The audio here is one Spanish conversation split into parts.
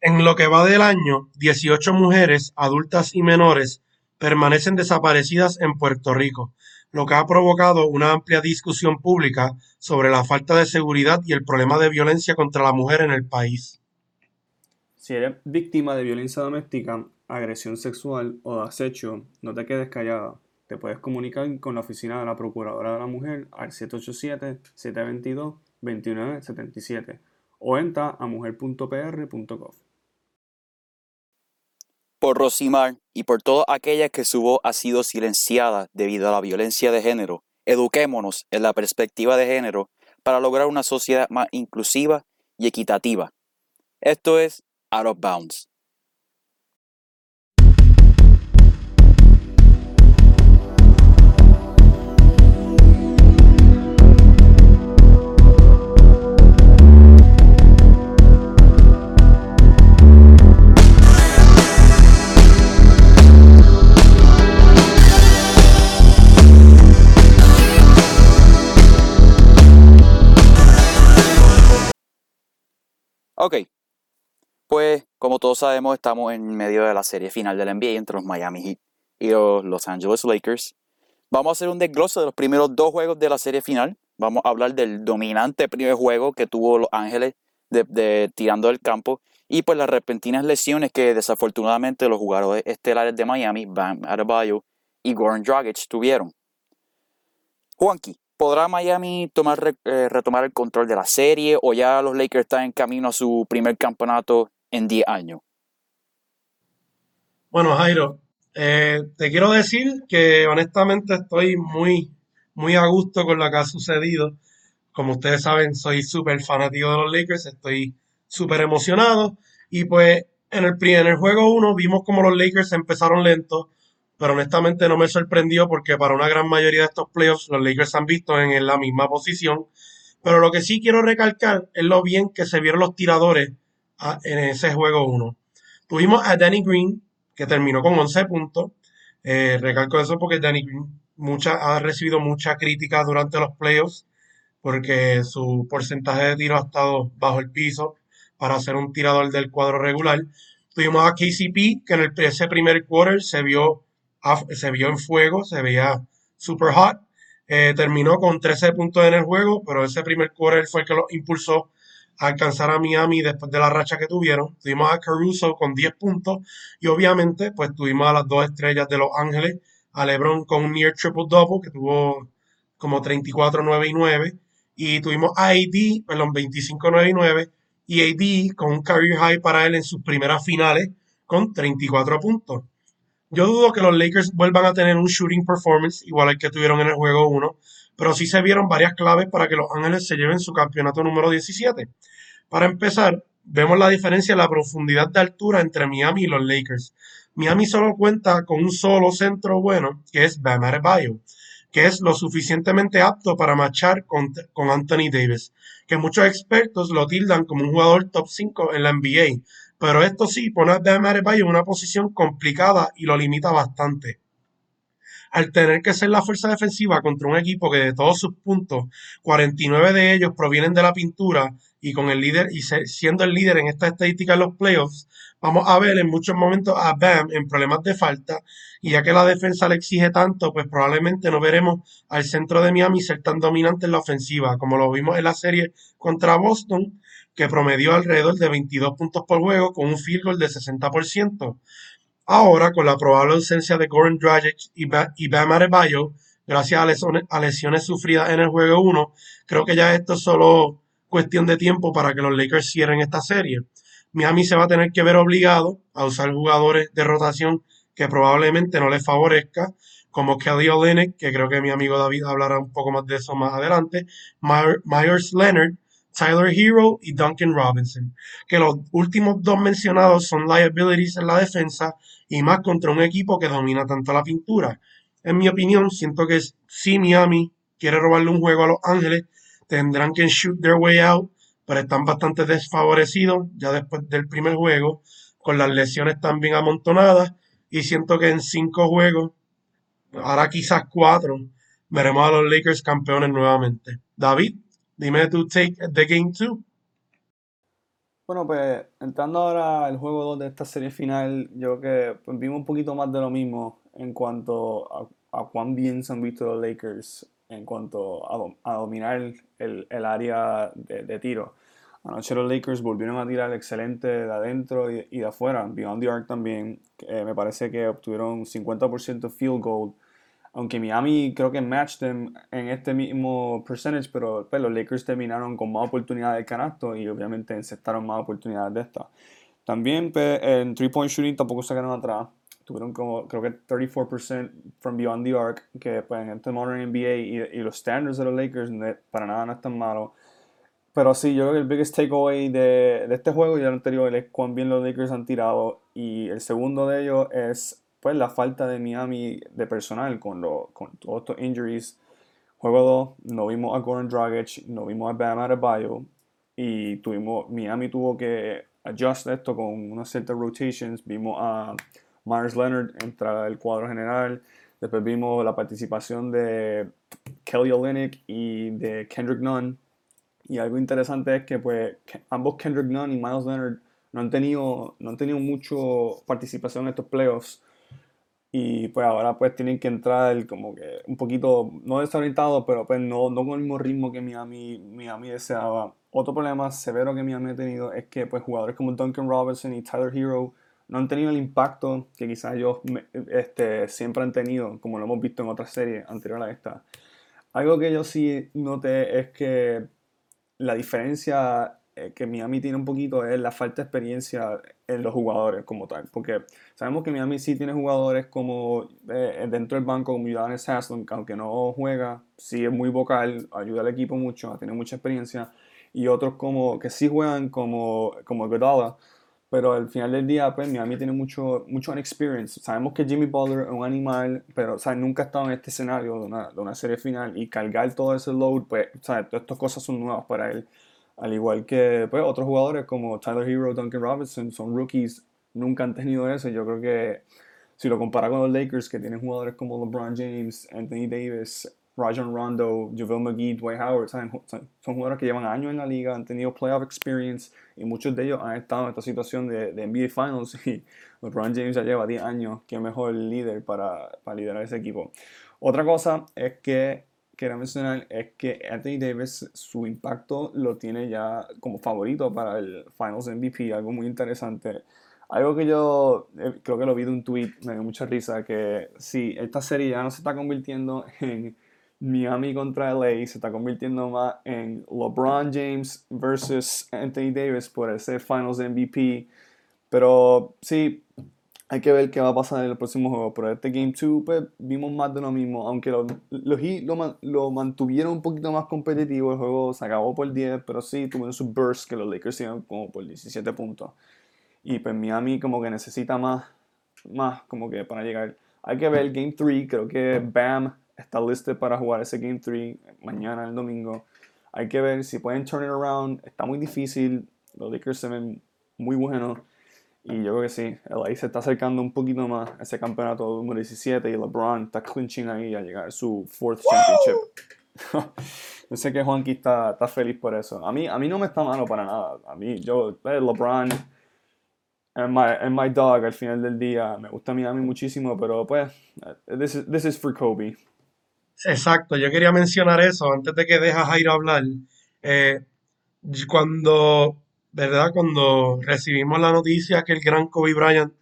En lo que va del año, 18 mujeres, adultas y menores, permanecen desaparecidas en Puerto Rico, lo que ha provocado una amplia discusión pública sobre la falta de seguridad y el problema de violencia contra la mujer en el país. Si eres víctima de violencia doméstica, agresión sexual o de acecho, no te quedes callada. Te puedes comunicar con la oficina de la Procuradora de la Mujer al 787-722-2977 o entra a mujer.pr.gov. Por Rosimar y por todas aquellas que su voz ha sido silenciada debido a la violencia de género, eduquémonos en la perspectiva de género para lograr una sociedad más inclusiva y equitativa. Esto es Out of Bounds. Ok, pues como todos sabemos estamos en medio de la serie final del NBA entre los Miami Heat y los Los Angeles Lakers. Vamos a hacer un desglose de los primeros dos juegos de la serie final. Vamos a hablar del dominante primer juego que tuvo Los Ángeles de, tirando del campo y pues las repentinas lesiones que desafortunadamente los jugadores estelares de Miami, Bam Adebayo y Goran Dragic tuvieron. Juanqui, ¿Podrá Miami eh, retomar el control de la serie o ya los Lakers están en camino a su primer campeonato en 10 años? Bueno, Jairo, eh, te quiero decir que honestamente estoy muy, muy a gusto con lo que ha sucedido. Como ustedes saben, soy súper fanático de los Lakers, estoy súper emocionado. Y pues en el, en el juego 1 vimos como los Lakers empezaron lentos, pero honestamente no me sorprendió porque para una gran mayoría de estos playoffs los Lakers han visto en, la misma posición. Pero lo que sí quiero recalcar es lo bien que se vieron los tiradores ah, en ese juego 1. Tuvimos a Danny Green, que terminó con 11 puntos. Eh, recalco eso porque Danny Green ha recibido mucha crítica durante los playoffs porque su porcentaje de tiro ha estado bajo el piso para ser un tirador del cuadro regular. Tuvimos a KCP, que en ese primer quarter se vio se vio en fuego, se veía super hot. Eh, terminó con 13 puntos en el juego, pero ese primer quarter fue el que lo impulsó a alcanzar a Miami después de la racha que tuvieron. Tuvimos a Caruso con 10 puntos y obviamente pues tuvimos a las dos estrellas de Los Ángeles, a LeBron con un near triple double que tuvo como 34, 9 y 9 y tuvimos a AD, perdón, 25, 9 y 9 y AD con un career high para él en sus primeras finales con 34 puntos. Yo dudo que los Lakers vuelvan a tener un shooting performance igual al que tuvieron en el juego 1, pero sí se vieron varias claves para que los Ángeles se lleven su campeonato número 17. Para empezar, vemos la diferencia en la profundidad de altura entre Miami y los Lakers. Miami solo cuenta con un solo centro bueno, que es Bam Adebayo, que es lo suficientemente apto para marchar con, con Anthony Davis, que muchos expertos lo tildan como un jugador top 5 en la NBA, pero esto sí pone a Bam Adebayo en una posición complicada y lo limita bastante. Al tener que ser la fuerza defensiva contra un equipo que de todos sus puntos, 49 de ellos provienen de la pintura y con el líder y siendo el líder en esta estadística en los playoffs, vamos a ver en muchos momentos a Bam en problemas de falta y ya que la defensa le exige tanto, pues probablemente no veremos al centro de Miami ser tan dominante en la ofensiva como lo vimos en la serie contra Boston que promedió alrededor de 22 puntos por juego con un field goal de 60%. Ahora, con la probable ausencia de Goran Dragic y, Bam Adebayo, gracias a lesiones, sufridas en el juego 1, creo que ya esto es solo cuestión de tiempo para que los Lakers cierren esta serie. Miami se va a tener que ver obligado a usar jugadores de rotación que probablemente no les favorezca, como Kelly Olynyk, que creo que mi amigo David hablará un poco más de eso más adelante, Myers Leonard, Tyler Hero y Duncan Robinson, que los últimos dos mencionados son liabilities en la defensa y más contra un equipo que domina tanto la pintura. En mi opinión, siento que si Miami quiere robarle un juego a Los Ángeles, tendrán que shoot their way out, pero están bastante desfavorecidos ya después del primer juego, con las lesiones también amontonadas, y siento que en cinco juegos, ahora quizás cuatro, veremos a los Lakers campeones nuevamente. David. Dime tu take the game too. Bueno, pues entrando ahora al juego 2 de esta serie final, yo creo que pues, vimos un poquito más de lo mismo en cuanto a, a cuán bien se han visto los Lakers en cuanto a, a dominar el, el área de, de, tiro. Anoche los Lakers volvieron a tirar excelente de adentro y de afuera, beyond the arc también. Eh, me parece que obtuvieron 50% field goal aunque Miami creo que matched them en este mismo percentage, pero pues, los Lakers terminaron con más oportunidades de canasto y obviamente encestaron más oportunidades de estas. También pues, en three point shooting tampoco se quedaron atrás. Tuvieron como, creo que 34% from beyond the arc, que pues, en este modern NBA y, y, los standards de los Lakers para nada no están malos. Pero sí, yo creo que el biggest takeaway de, de este juego y el anterior es cuán bien los Lakers han tirado. Y el segundo de ellos es pues la falta de Miami de personal con, lo, con todos estos injuries. Juego 2, no vimos a Goran Dragic, no vimos a Bam Adebayo y tuvimos, Miami tuvo que adjust esto con unas ciertas rotations. Vimos a Myers Leonard entrar al cuadro general. Después vimos la participación de Kelly Olynyk y de Kendrick Nunn. Y algo interesante es que pues ambos Kendrick Nunn y Miles Leonard no han tenido, no han tenido mucho participación en estos playoffs. Y pues ahora pues tienen que entrar como que un poquito, no desorientado, pero pues no, no con el mismo ritmo que Miami, Miami deseaba. Otro problema severo que Miami ha tenido es que pues jugadores como Duncan Robinson y Tyler Hero no han tenido el impacto que quizás ellos este, siempre han tenido, como lo hemos visto en otras series anteriores a esta. Algo que yo sí noté es que la diferencia eh, que Miami tiene un poquito es la falta de experiencia en los jugadores como tal. Porque sabemos que Miami sí tiene jugadores como eh, dentro del banco, como Udonis Haslem, que aunque no juega, sí es muy vocal, ayuda al equipo mucho, tiene mucha experiencia. Y otros como que sí juegan como, como Godala. Pero al final del día, pues Miami tiene mucho, mucho inexperience. Sabemos que Jimmy Butler es un animal, pero nunca ha estado en este escenario de una, de una serie final. Y cargar todo ese load, pues, ¿sabes? todas estas cosas son nuevas para él. Al igual que pues, otros jugadores como Tyler Hero, Duncan Robinson, son rookies, nunca han tenido eso. Yo creo que si lo compara con los Lakers, que tienen jugadores como LeBron James, Anthony Davis, Rajon Rondo, JaVale McGee, Dwight Howard, son, jugadores que llevan años en la liga, han tenido playoff experience y muchos de ellos han estado en esta situación de, de NBA Finals y LeBron James ya lleva 10 años, que mejor líder para, para liderar ese equipo. Otra cosa es que quería mencionar es que Anthony Davis, su impacto lo tiene ya como favorito para el Finals MVP, algo muy interesante. Algo que yo eh, creo que lo vi de un tweet, me dio mucha risa, que si esta serie ya no se está convirtiendo en Miami contra LA, se está convirtiendo más en LeBron James versus Anthony Davis por ese Finals MVP. Pero sí, hay que ver qué va a pasar en el próximo juego. Pero este Game 2, pues vimos más de lo mismo. Aunque los lo, lo, lo, mantuvieron un poquito más competitivo, el juego se acabó por 10, pero sí tuvieron su burst que los Lakers iban como por 17 puntos. Y pues Miami como que necesita más, más como que para llegar. Hay que ver el Game 3, creo que Bam está listo para jugar ese Game 3 mañana, el domingo. Hay que ver si pueden turn it around. Está muy difícil. Los Lakers se ven muy buenos. Y yo creo que sí, LA se está acercando un poquito más a ese campeonato número 17 y LeBron está clinching ahí a llegar a su fourth championship. yo sé que Juanqui está, está feliz por eso. A mí, a mí no me está malo para nada. A mí, yo, eh, LeBron es my, my dog al final del día. Me gusta Miami muchísimo, pero pues, eh, this is, this is for Kobe. Exacto, yo quería mencionar eso antes de que dejas a ir a hablar. Eh, cuando ¿verdad? Cuando recibimos la noticia que el gran Kobe Bryant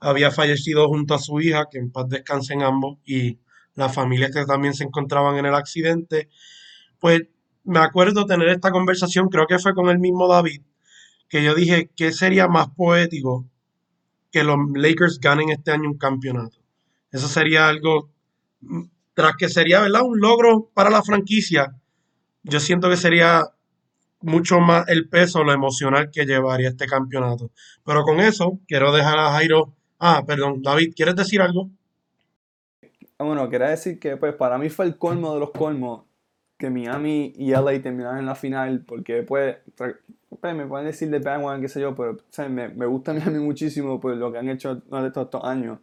había fallecido junto a su hija, que en paz descansen ambos, y las familias que también se encontraban en el accidente, pues me acuerdo tener esta conversación, creo que fue con el mismo David, que yo dije, ¿qué sería más poético que los Lakers ganen este año un campeonato? Eso sería algo, tras que sería, ¿verdad? Un logro para la franquicia. Yo siento que sería mucho más el peso, lo emocional que llevaría este campeonato. Pero con eso, quiero dejar a Jairo. Ah, perdón, David, ¿quieres decir algo? Ah, bueno, quería decir que pues para mí fue el colmo de los colmos que Miami y LA terminaron en la final, porque pues, pues me pueden decir de Bandwagon, qué sé yo, pero me, me, gusta Miami muchísimo por lo que han hecho durante estos años.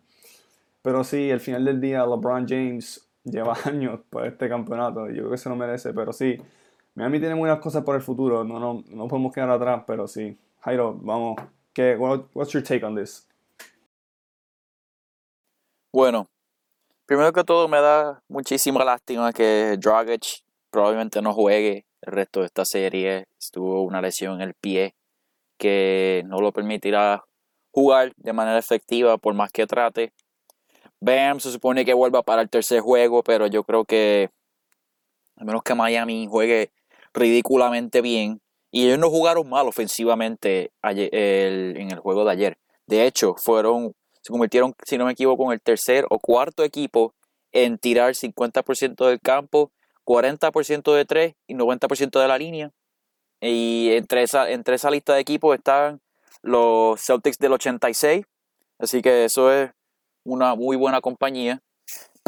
Pero sí, al final del día, LeBron James lleva años por este campeonato, yo creo que se lo merece, pero sí, Miami tiene buenas cosas por el futuro, no, no, no podemos quedar atrás, pero sí, Jairo, vamos. ¿qué, what, what's your take on this? Bueno, primero que todo me da muchísima lástima que Dragic probablemente no juegue el resto de esta serie. Estuvo una lesión en el pie que no lo permitirá jugar de manera efectiva por más que trate. Bam se supone que vuelva para el tercer juego, pero yo creo que a menos que Miami juegue ridículamente bien, y ellos no jugaron mal ofensivamente en el juego de ayer. De hecho, fueron, se convirtieron, si no me equivoco, en el tercer o cuarto equipo en tirar 50% del campo, 40% de tres y 90% de la línea. Y entre esa, entre esa lista de equipos están los Celtics del 86. Así que eso es una muy buena compañía.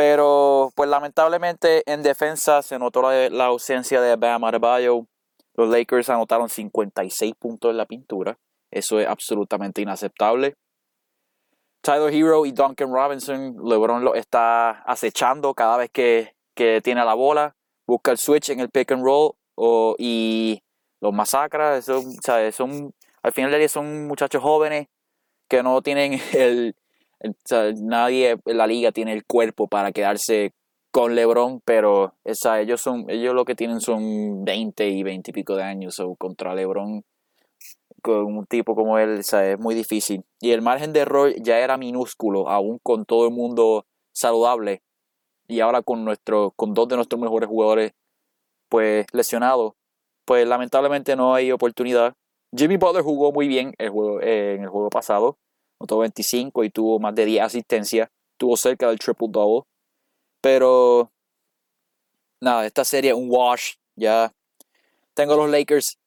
Pero, pues lamentablemente en defensa se notó la, ausencia de Bam Adebayo. Los Lakers anotaron 56 puntos en la pintura. Eso es absolutamente inaceptable. Tyler Hero y Duncan Robinson, LeBron lo está acechando cada vez que, tiene la bola. Busca el switch en el pick and roll y los masacra. Son, son, al final del día son muchachos jóvenes que no tienen el, nadie en la liga tiene el cuerpo para quedarse con LeBron, pero ellos son ellos lo que tienen son 20 y 20 y pico de años o contra LeBron con un tipo como él es muy difícil. Y el margen de error ya era minúsculo, aún con todo el mundo saludable. Y ahora con nuestro con dos de nuestros mejores jugadores pues lesionados, pues lamentablemente no hay oportunidad. Jimmy Butler jugó muy bien el juego, eh, en el juego pasado, notó 25 y tuvo más de 10 asistencias, tuvo cerca del triple double. Pero nada, esta serie un wash, ya tengo los Lakers.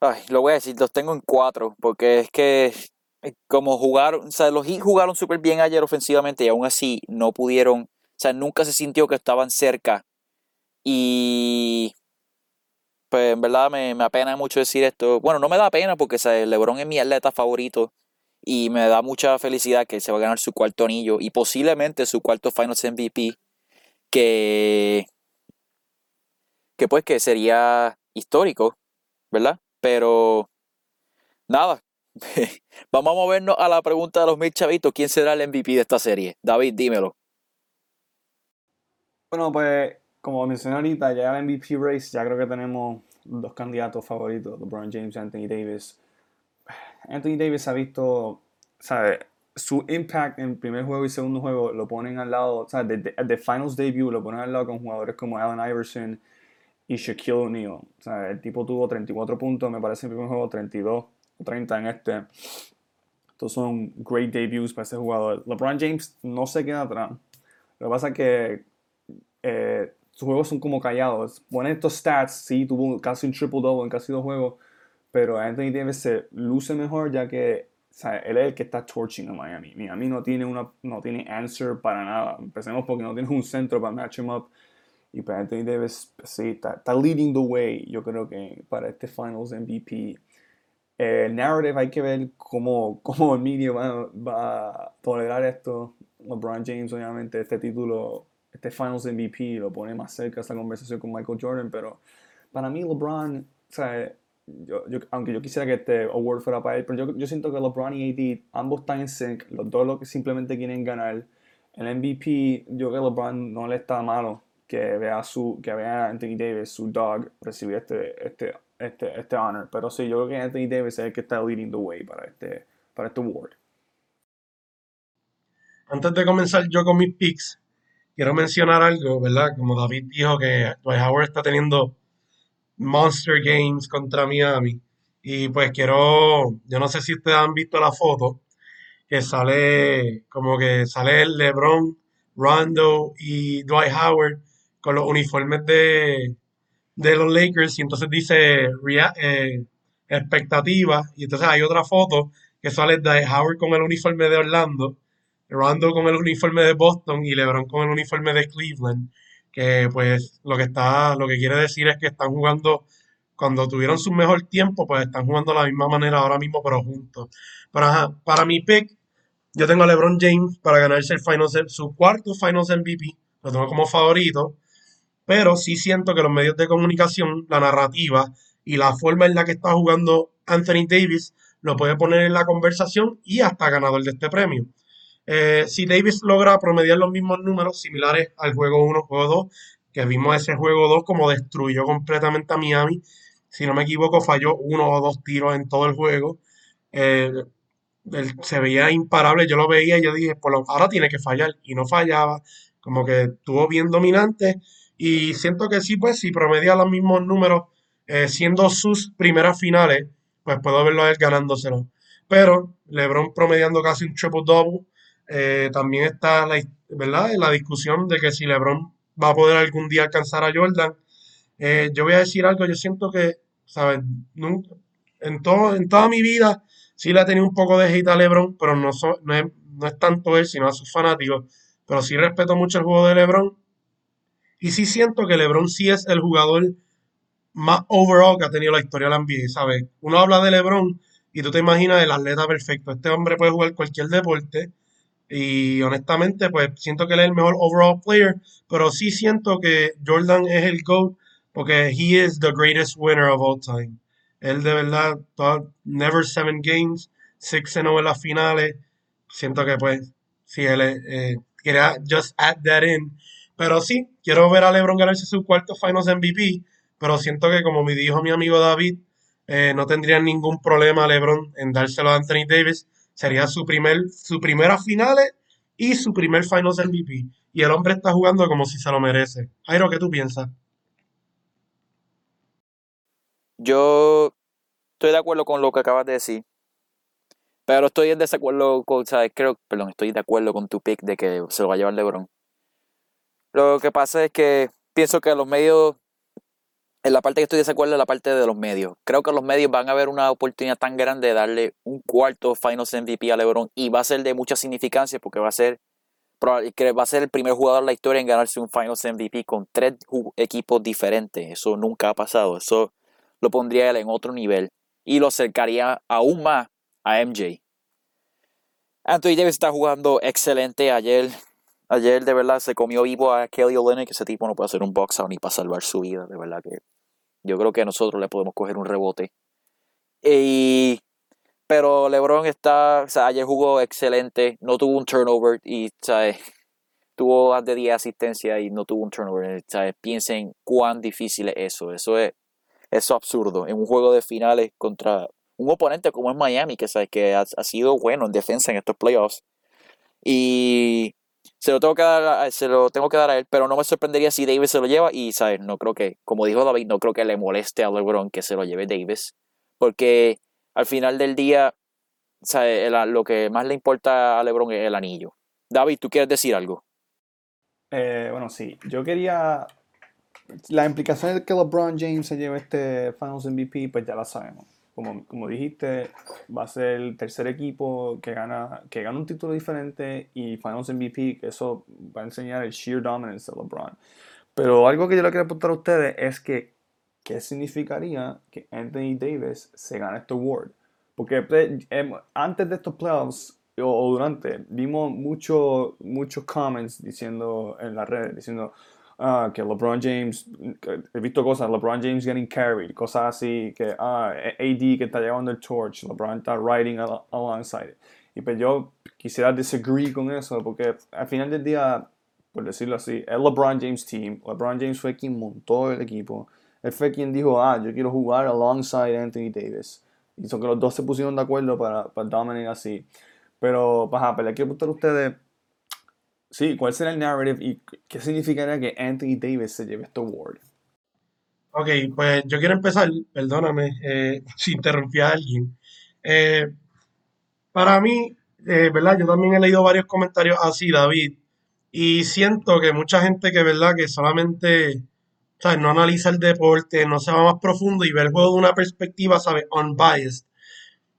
Ay, lo voy a decir, los tengo en cuatro, porque es que eh, como jugaron, o sea, los Heat jugaron súper bien ayer ofensivamente y aún así no pudieron, o sea, nunca se sintió que estaban cerca. Y pues en verdad me, me apena mucho decir esto. Bueno, no me da pena porque o LeBron es mi atleta favorito y me da mucha felicidad que se va a ganar su cuarto anillo y posiblemente su cuarto Finals MVP que que pues que sería histórico, ¿verdad? Pero nada. Vamos a movernos a la pregunta de los mil chavitos, ¿quién será el MVP de esta serie? David, dímelo. Bueno, pues como mencioné ahorita, ya el MVP race, ya creo que tenemos dos candidatos favoritos, LeBron James y Anthony Davis. Anthony Davis ha visto, ¿sabes? Su impact en primer juego y segundo juego lo ponen al lado, ¿sabes? De, de, Finals debut lo ponen al lado con jugadores como Allen Iverson y Shaquille O'Neal. El tipo tuvo 34 puntos, me parece, en el primer juego, 32 o 30 en este. Estos son great debuts para ese jugador. LeBron James no se queda atrás. Lo que pasa es que eh, sus juegos son como callados. Ponen estos stats, sí, tuvo casi un triple double en casi dos juegos, pero Anthony Davis se luce mejor ya que él es el que está torching a Miami. Miami no tiene, una, no tiene answer para nada. Empecemos porque no tiene un centro para match him up. Y para pues, Anthony Davis, sí, está, leading the way, yo creo que para este Finals MVP. El narrative hay que ver cómo, cómo el media va, va a tolerar esto. LeBron James, obviamente, este título este Finals MVP lo pone más cerca esta conversación con Michael Jordan, pero para mí LeBron, o sea, yo, aunque yo quisiera que este award fuera para él, pero yo, yo, siento que LeBron y AD ambos están en sync, los dos lo que simplemente quieren ganar. El MVP, yo creo que LeBron no le está malo que vea su que vea a Anthony Davis, su dog, recibir este, este, este, este honor. Pero sí, yo creo que Anthony Davis es el que está leading the way para este, para este award. Antes de comenzar yo con mis picks, quiero mencionar algo, ¿verdad? Como David dijo que Dwight Howard está teniendo Monster Games contra Miami. Y pues quiero, yo no sé si ustedes han visto la foto, que sale como que sale LeBron, Rondo y Dwight Howard con los uniformes de, de los Lakers. Y entonces dice eh, expectativa y entonces hay otra foto que sale Dwight Howard con el uniforme de Orlando Rondo con el uniforme de Boston y LeBron con el uniforme de Cleveland, que pues lo que está, lo que quiere decir es que están jugando cuando tuvieron su mejor tiempo, pues están jugando de la misma manera ahora mismo, pero juntos. Para, para mi pick, yo tengo a LeBron James para ganarse el Finals, su cuarto Finals MVP, lo tengo como favorito, pero sí siento que los medios de comunicación, la narrativa y la forma en la que está jugando Anthony Davis lo puede poner en la conversación y hasta ganador de este premio. Eh, si Davis logra promediar los mismos números similares al juego 1, juego 2, que vimos ese juego 2 como destruyó completamente a Miami, si no me equivoco, falló uno o dos tiros en todo el juego. Se veía imparable, yo lo veía y yo dije, lo, ahora tiene que fallar, y no fallaba, como que estuvo bien dominante, y siento que sí, pues si promedia los mismos números, eh, siendo sus primeras finales, pues puedo verlo a él ganándoselo. Pero LeBron promediando casi un triple-double, eh, también está la, ¿verdad? la discusión de que si LeBron va a poder algún día alcanzar a Jordan. Eh, yo voy a decir algo, yo siento que, ¿saben? en, todo, en toda mi vida sí le ha tenido un poco de hate a LeBron, pero no, no, es, no es tanto él, sino a sus fanáticos. Pero sí respeto mucho el juego de LeBron. Y sí siento que LeBron sí es el jugador más overall que ha tenido la historia de la NBA, ¿sabes? Uno habla de LeBron y tú te imaginas el atleta perfecto. Este hombre puede jugar cualquier deporte y honestamente pues siento que él es el mejor overall player, pero sí siento que Jordan es el GOAT porque he is the greatest winner of all time. Él de verdad, never seven games, six and en las finales. Siento que pues, si él eh, quería just add that in. Pero sí, quiero ver a LeBron ganarse su cuarto Finals MVP pero siento que como me dijo mi amigo David, eh, no tendría ningún problema LeBron en dárselo a Anthony Davis. Sería su, primer, su primera finales y su primer Finals MVP. Y el hombre está jugando como si se lo merece. Jairo, ¿qué tú piensas? Yo estoy de acuerdo con lo que acabas de decir. Pero estoy en desacuerdo con, ¿sabes? Creo, perdón, estoy de acuerdo con tu pick de que se lo va a llevar LeBron. Lo que pasa es que pienso que los medios en la parte que estoy de acuerdo es la parte de los medios. Creo que los medios van a ver una oportunidad tan grande de darle un cuarto Finals MVP a LeBron y va a ser de mucha significancia porque va a ser que va a ser el primer jugador de la historia en ganarse un Finals MVP con tres equipos diferentes. Eso nunca ha pasado. Eso lo pondría él en otro nivel y lo acercaría aún más a MJ. Anthony Davis está jugando excelente ayer. Ayer de verdad se comió vivo a Kelly Olynyk. Ese tipo no puede hacer un box out ni para salvar su vida. De verdad que yo creo que nosotros le podemos coger un rebote. Y, pero LeBron está, o sea, ayer jugó excelente, no tuvo un turnover y, ¿sabes? Tuvo más de 10 asistencias y no tuvo un turnover. ¿sabes? Piensen cuán difícil es eso. Eso es, eso absurdo. En un juego de finales contra un oponente como es Miami, que, ¿sabes? que ha, ha sido bueno en defensa en estos playoffs. Y se lo tengo que dar, se lo tengo que dar a él, pero no me sorprendería si Davis se lo lleva y, ¿sabes? No creo que, como dijo David, no creo que le moleste a LeBron que se lo lleve Davis, porque al final del día, ¿sabes? lo que más le importa a LeBron es el anillo. David, ¿tú quieres decir algo? Eh, bueno, sí, yo quería... La implicación de que LeBron James se lleve este Finals MVP, pues ya la sabemos como, como dijiste, va a ser el tercer equipo que gana, que gana un título diferente y Finals MVP, que eso va a enseñar el sheer dominance de LeBron. Pero algo que yo le quiero preguntar a ustedes es que, ¿qué significaría que Anthony Davis se gane este award? Porque pues, em, antes de estos playoffs, o, durante, vimos muchos muchos comments diciendo en las redes, diciendo, ah, que LeBron James, he visto cosas, LeBron James getting carried, cosas así, que ah, AD que está llevando el torch, LeBron está riding alongside Y pues yo quisiera disagree con eso, porque al final del día, por decirlo así, es LeBron James team, LeBron James fue quien montó el equipo, él fue quien dijo, ah, yo quiero jugar alongside Anthony Davis. Y son que los dos se pusieron de acuerdo para, para dominar así. Pero, pues, pero le quiero preguntar a ustedes, Sí, ¿cuál será el narrative y qué significaría que Anthony Davis se lleve este award? Ok, pues yo quiero empezar, perdóname eh, si interrumpí a alguien. Eh, para mí, eh, ¿verdad? Yo también he leído varios comentarios así, David, y siento que mucha gente que, ¿verdad? Que solamente, ¿sabes? No analiza el deporte, no se va más profundo y ve el juego de una perspectiva, ¿sabes? Unbiased,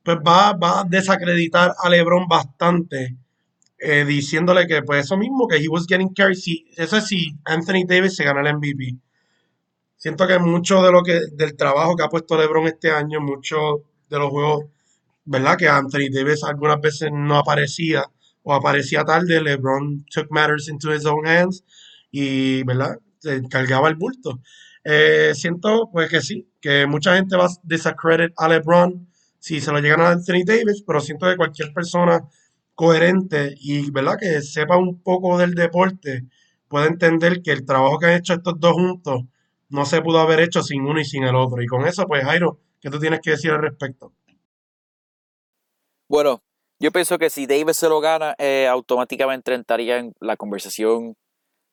pues va, va a desacreditar a LeBron bastante eh, diciéndole que pues eso mismo, que he was getting carried, si, eso es si Anthony Davis se gana el MVP. Siento que mucho de lo que, del trabajo que ha puesto LeBron este año, muchos de los juegos, ¿verdad? Que Anthony Davis algunas veces no aparecía o aparecía tarde, LeBron took matters into his own hands y, ¿verdad? Se cargaba el bulto. Eh, siento pues que sí, que mucha gente va a desacredit a LeBron si se lo llegan a Anthony Davis, pero siento que cualquier persona coherente y ¿verdad? que sepa un poco del deporte puede entender que el trabajo que han hecho estos dos juntos no se pudo haber hecho sin uno y sin el otro. Y con eso, pues Jairo, ¿qué tú tienes que decir al respecto? Bueno, yo pienso que si Davis se lo gana, eh, automáticamente entraría en la conversación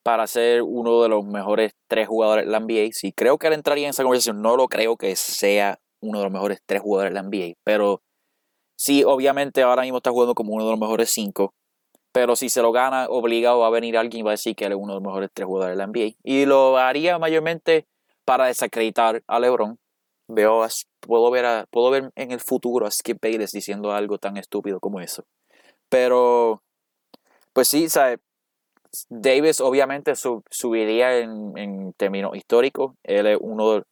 para ser uno de los mejores tres jugadores de la NBA. Sí, creo que él entraría en esa conversación. No lo creo que sea uno de los mejores tres jugadores de la NBA, pero sí, obviamente ahora mismo está jugando como uno de los mejores cinco. Pero si se lo gana, obligado a venir alguien va a decir que él es uno de los mejores tres jugadores de la NBA. Y lo haría mayormente para desacreditar a LeBron. Veo, puedo ver, a, puedo ver en el futuro a Skip Bayless diciendo algo tan estúpido como eso. Pero, pues sí, ¿sabes? Davis obviamente subiría en, en, términos históricos. Él es uno de,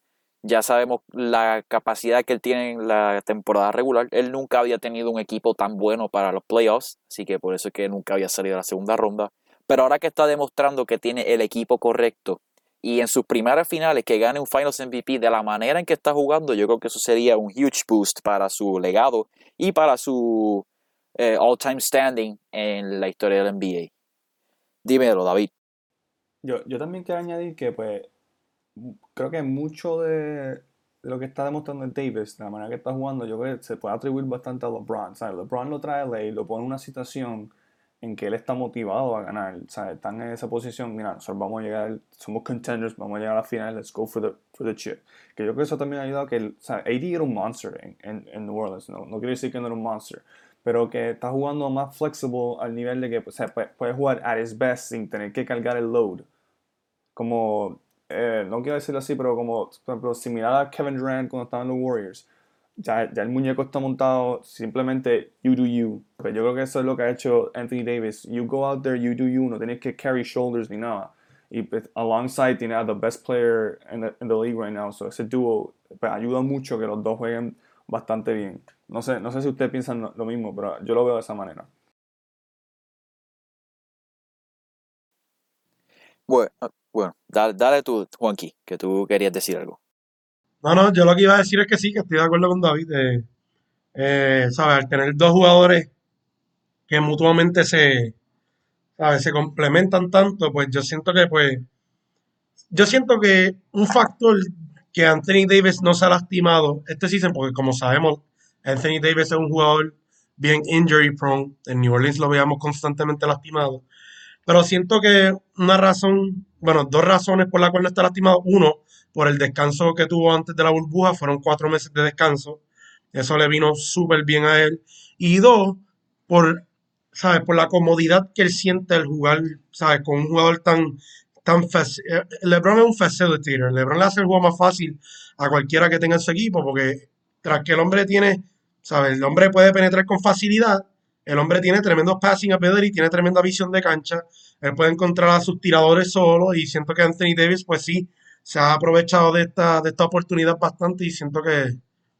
ya sabemos la capacidad que él tiene en la temporada regular. Él nunca había tenido un equipo tan bueno para los playoffs, así que por eso es que nunca había salido a la segunda ronda. Pero ahora que está demostrando que tiene el equipo correcto y en sus primeras finales que gane un Finals MVP de la manera en que está jugando, yo creo que eso sería un huge boost para su legado y para su eh, all-time standing en la historia del NBA. Dímelo, David. Yo, yo también quiero añadir que, pues, creo que mucho de, lo que está demostrando Davis, de la manera que está jugando, yo creo que se puede atribuir bastante a LeBron. ¿sabes? LeBron lo trae a ley, lo pone en una situación en que él está motivado a ganar. ¿sabes? Están en esa posición, mira, nosotros vamos a llegar, somos contenders, vamos a llegar a la final, let's go for the, for the chip. Que yo creo que eso también ha ayudado a que el, AD era un monster en, en, New Orleans, no, no quiere decir que no era un monster pero que está jugando más flexible al nivel de que o sea, puede, jugar at his best sin tener que cargar el load. Como, eh, no quiero decirlo así, pero como por ejemplo, similar a Kevin Durant cuando estaba en los Warriors. Ya, ya, el muñeco está montado simplemente you do you. Pues yo creo que eso es lo que ha hecho Anthony Davis. You go out there, you do you. No tienes que carry shoulders ni nada. Y pues, alongside tiene a the best player in the, in the league right now. So ese dúo pues, ayuda mucho que los dos jueguen bastante bien. No sé, no sé si ustedes piensan lo mismo, pero yo lo veo de esa manera. Bueno, bueno dale, dale tú, Juanqui, que tú querías decir algo. No, no, yo lo que iba a decir es que sí, que estoy de acuerdo con David. Eh, eh, ¿sabes? Al tener dos jugadores que mutuamente se, se complementan tanto, pues yo siento que, pues, yo siento que un factor que Anthony Davis no se ha lastimado este season, porque como sabemos, Anthony Davis es un jugador bien injury prone. En New Orleans lo veíamos constantemente lastimado. Pero siento que una razón, bueno, dos razones por las cuales no está lastimado. Uno, por el descanso que tuvo antes de la burbuja, fueron cuatro meses de descanso. Eso le vino súper bien a él. Y dos, por, ¿sabes? Por la comodidad que él siente al jugar, ¿sabes? Con un jugador tan eh, LeBron es un facilitator. LeBron le hace el juego más fácil a cualquiera que tenga en su equipo porque tras que el hombre tiene, ¿sabes? El hombre puede penetrar con facilidad. El hombre tiene tremendo passing ability, tiene tremenda visión de cancha. Él puede encontrar a sus tiradores solo y siento que Anthony Davis, pues sí, se ha aprovechado de esta, de esta oportunidad bastante y siento que,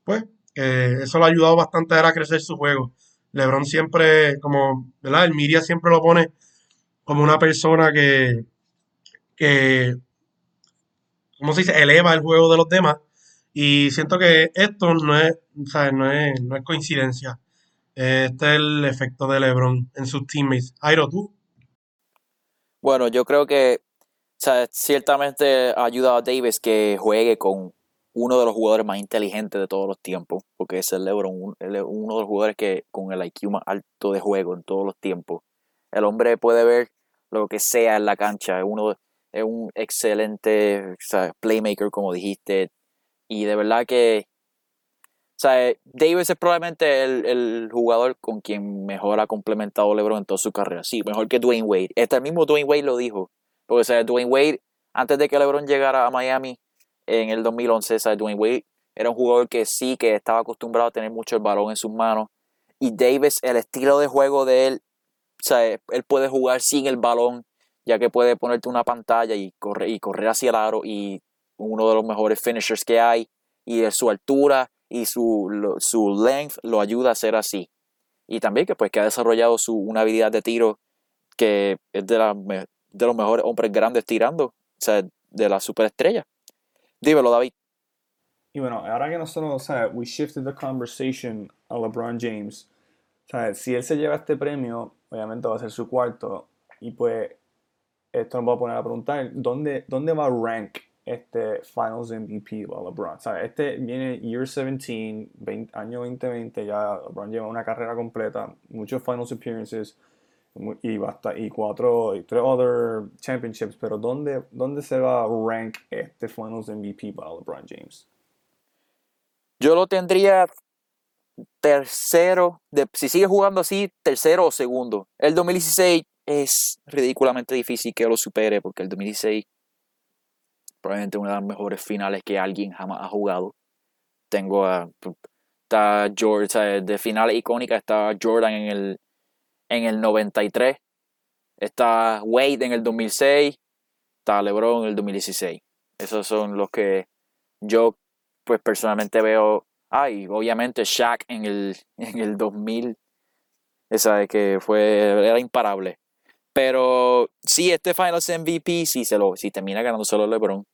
pues, eso le ha ayudado bastante a, a crecer su juego. LeBron siempre, como, ¿verdad? El Miria siempre lo pone como una persona que, que, ¿cómo se dice? Eleva el juego de los demás. Y siento que esto no es, No, es, no es coincidencia. Este es el efecto de LeBron en sus teammates. Airo, ¿tú? Bueno, yo creo que ciertamente ha ayudado a Davis que juegue con uno de los jugadores más inteligentes de todos los tiempos, porque es el LeBron, uno de los jugadores que con el IQ más alto de juego en todos los tiempos. El hombre puede ver lo que sea en la cancha, uno es un excelente playmaker, como dijiste. Y de verdad que o sea, Davis es probablemente el, jugador con quien mejor ha complementado LeBron en toda su carrera. Sí, mejor que Dwayne Wade. Este el mismo Dwayne Wade lo dijo. Porque, o sea, Dwayne Wade, antes de que LeBron llegara a Miami en el 2011, o sea, Dwayne Wade era un jugador que sí, que estaba acostumbrado a tener mucho el balón en sus manos. Y Davis, el estilo de juego de él, o sea, él puede jugar sin el balón ya que puede ponerte una pantalla y, correr y correr hacia el aro y uno de los mejores finishers que hay y de su altura y su, su length lo ayuda a ser así. Y también que pues que ha desarrollado su, una habilidad de tiro que es de, la, de los mejores hombres grandes tirando, o sea, de la superestrella. Dímelo, David. Y bueno, ahora que nosotros, o sea, we shifted the conversation a LeBron James. O sea, si él se lleva este premio, obviamente va a ser su cuarto. Y pues, esto nos va a poner a preguntar, ¿dónde, dónde va rank este Finals MVP para LeBron? Sea, este viene Year 17, 20, año 2020, ya LeBron lleva una carrera completa, muchos Finals appearances y basta cuatro y tres other championships, pero ¿dónde, dónde se va a rank este Finals MVP para LeBron James? Yo lo tendría tercero, si sigue jugando así, tercero o segundo. El 2016 es ridículamente difícil que lo supere porque el 2016 probablemente una de las mejores finales que alguien jamás ha jugado. Tengo a está George, de finales icónicas está Jordan en el en el 93, está Wade en el 2006, está LeBron en el 2016. Esos son los que yo pues personalmente veo, ay, obviamente Shaq en el, en el 2000, esa que fue, era imparable. Pero si este Finals MVP, si, se lo, si termina ganando solo LeBron. O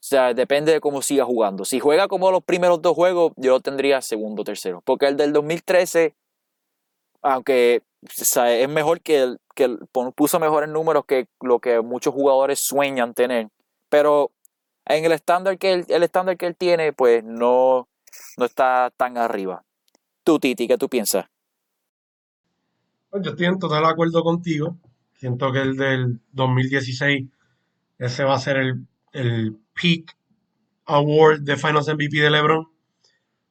sea, depende de cómo siga jugando. Si juega como los primeros dos juegos, yo lo tendría segundo o tercero. Porque el del 2013, aunque es mejor que, el, que puso mejores números que lo que muchos jugadores sueñan tener. Pero en el estándar que él, el estándar que él tiene, pues no, no está tan arriba. Tú, Titi, ¿qué tú piensas? Pues yo estoy en total acuerdo contigo. Siento que el del 2016, ese va a ser el, el peak award de Finals MVP de LeBron,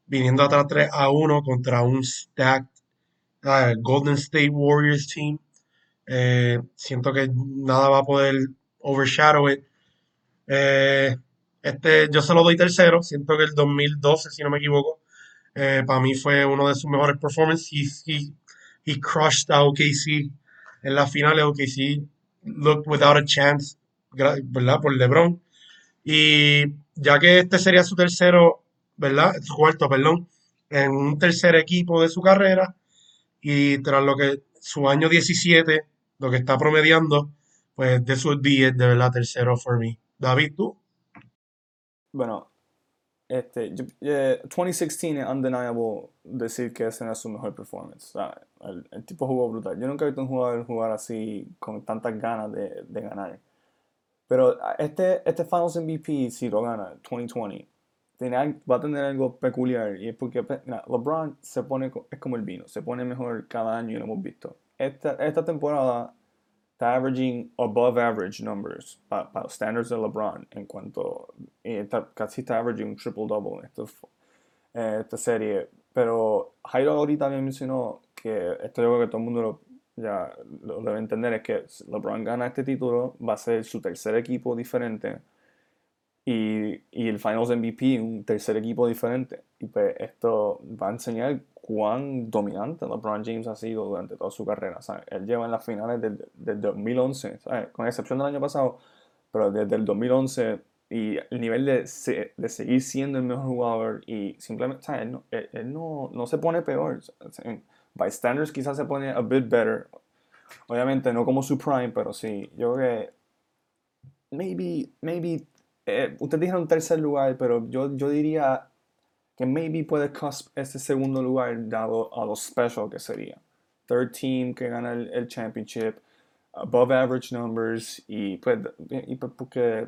viniendo atrás 3 a 1 contra un stacked uh, Golden State Warriors team. Eh, siento que nada va a poder overshadow it. Eh, este, yo se lo doy tercero. Siento que el 2012, si no me equivoco, eh, para mí fue uno de sus mejores performances. He, he, crushed a OKC en las finales. OKC looked without a chance, ¿verdad? Por LeBron. Y ya que este sería su tercero, ¿verdad? Su cuarto, perdón, en un tercer equipo de su carrera. Y tras lo que su año 17, lo que está promediando, pues de su día de verdad tercero for me. David, ¿tú? Bueno, este, 2016 es undeniable decir que ese no es su mejor performance. el, tipo jugó brutal. Yo nunca he visto un jugador jugar así con tantas ganas de, de ganar. Pero este, este Finals MVP, si lo gana, 2020, va a tener algo peculiar. Y es porque LeBron se pone, es como el vino, se pone mejor cada año y lo hemos visto. Esta, esta temporada está averaging above average numbers para los standards de LeBron en cuanto está, casi está averaging un triple double en eh, esta, serie. Pero Jairo ahorita también mencionó que esto yo creo que todo el mundo lo, ya lo debe entender es que LeBron gana este título, va a ser su tercer equipo diferente y, y el Finals MVP un tercer equipo diferente. Y pues esto va a enseñar cuán dominante LeBron James ha sido durante toda su carrera. Él lleva en las finales desde, 2011, con excepción del año pasado, pero desde el 2011 y el nivel de, de seguir siendo el mejor jugador y simplemente, Él, no, él, no, no, se pone peor. En bystanders quizás se pone a bit better. Obviamente no como su prime, pero sí, yo creo que maybe, maybe, eh, usted dijeron tercer lugar, pero yo, yo diría que maybe puede cusp ese segundo lugar dado a lo special que sería. Third team que gana el, championship, above average numbers y, pues, y pues porque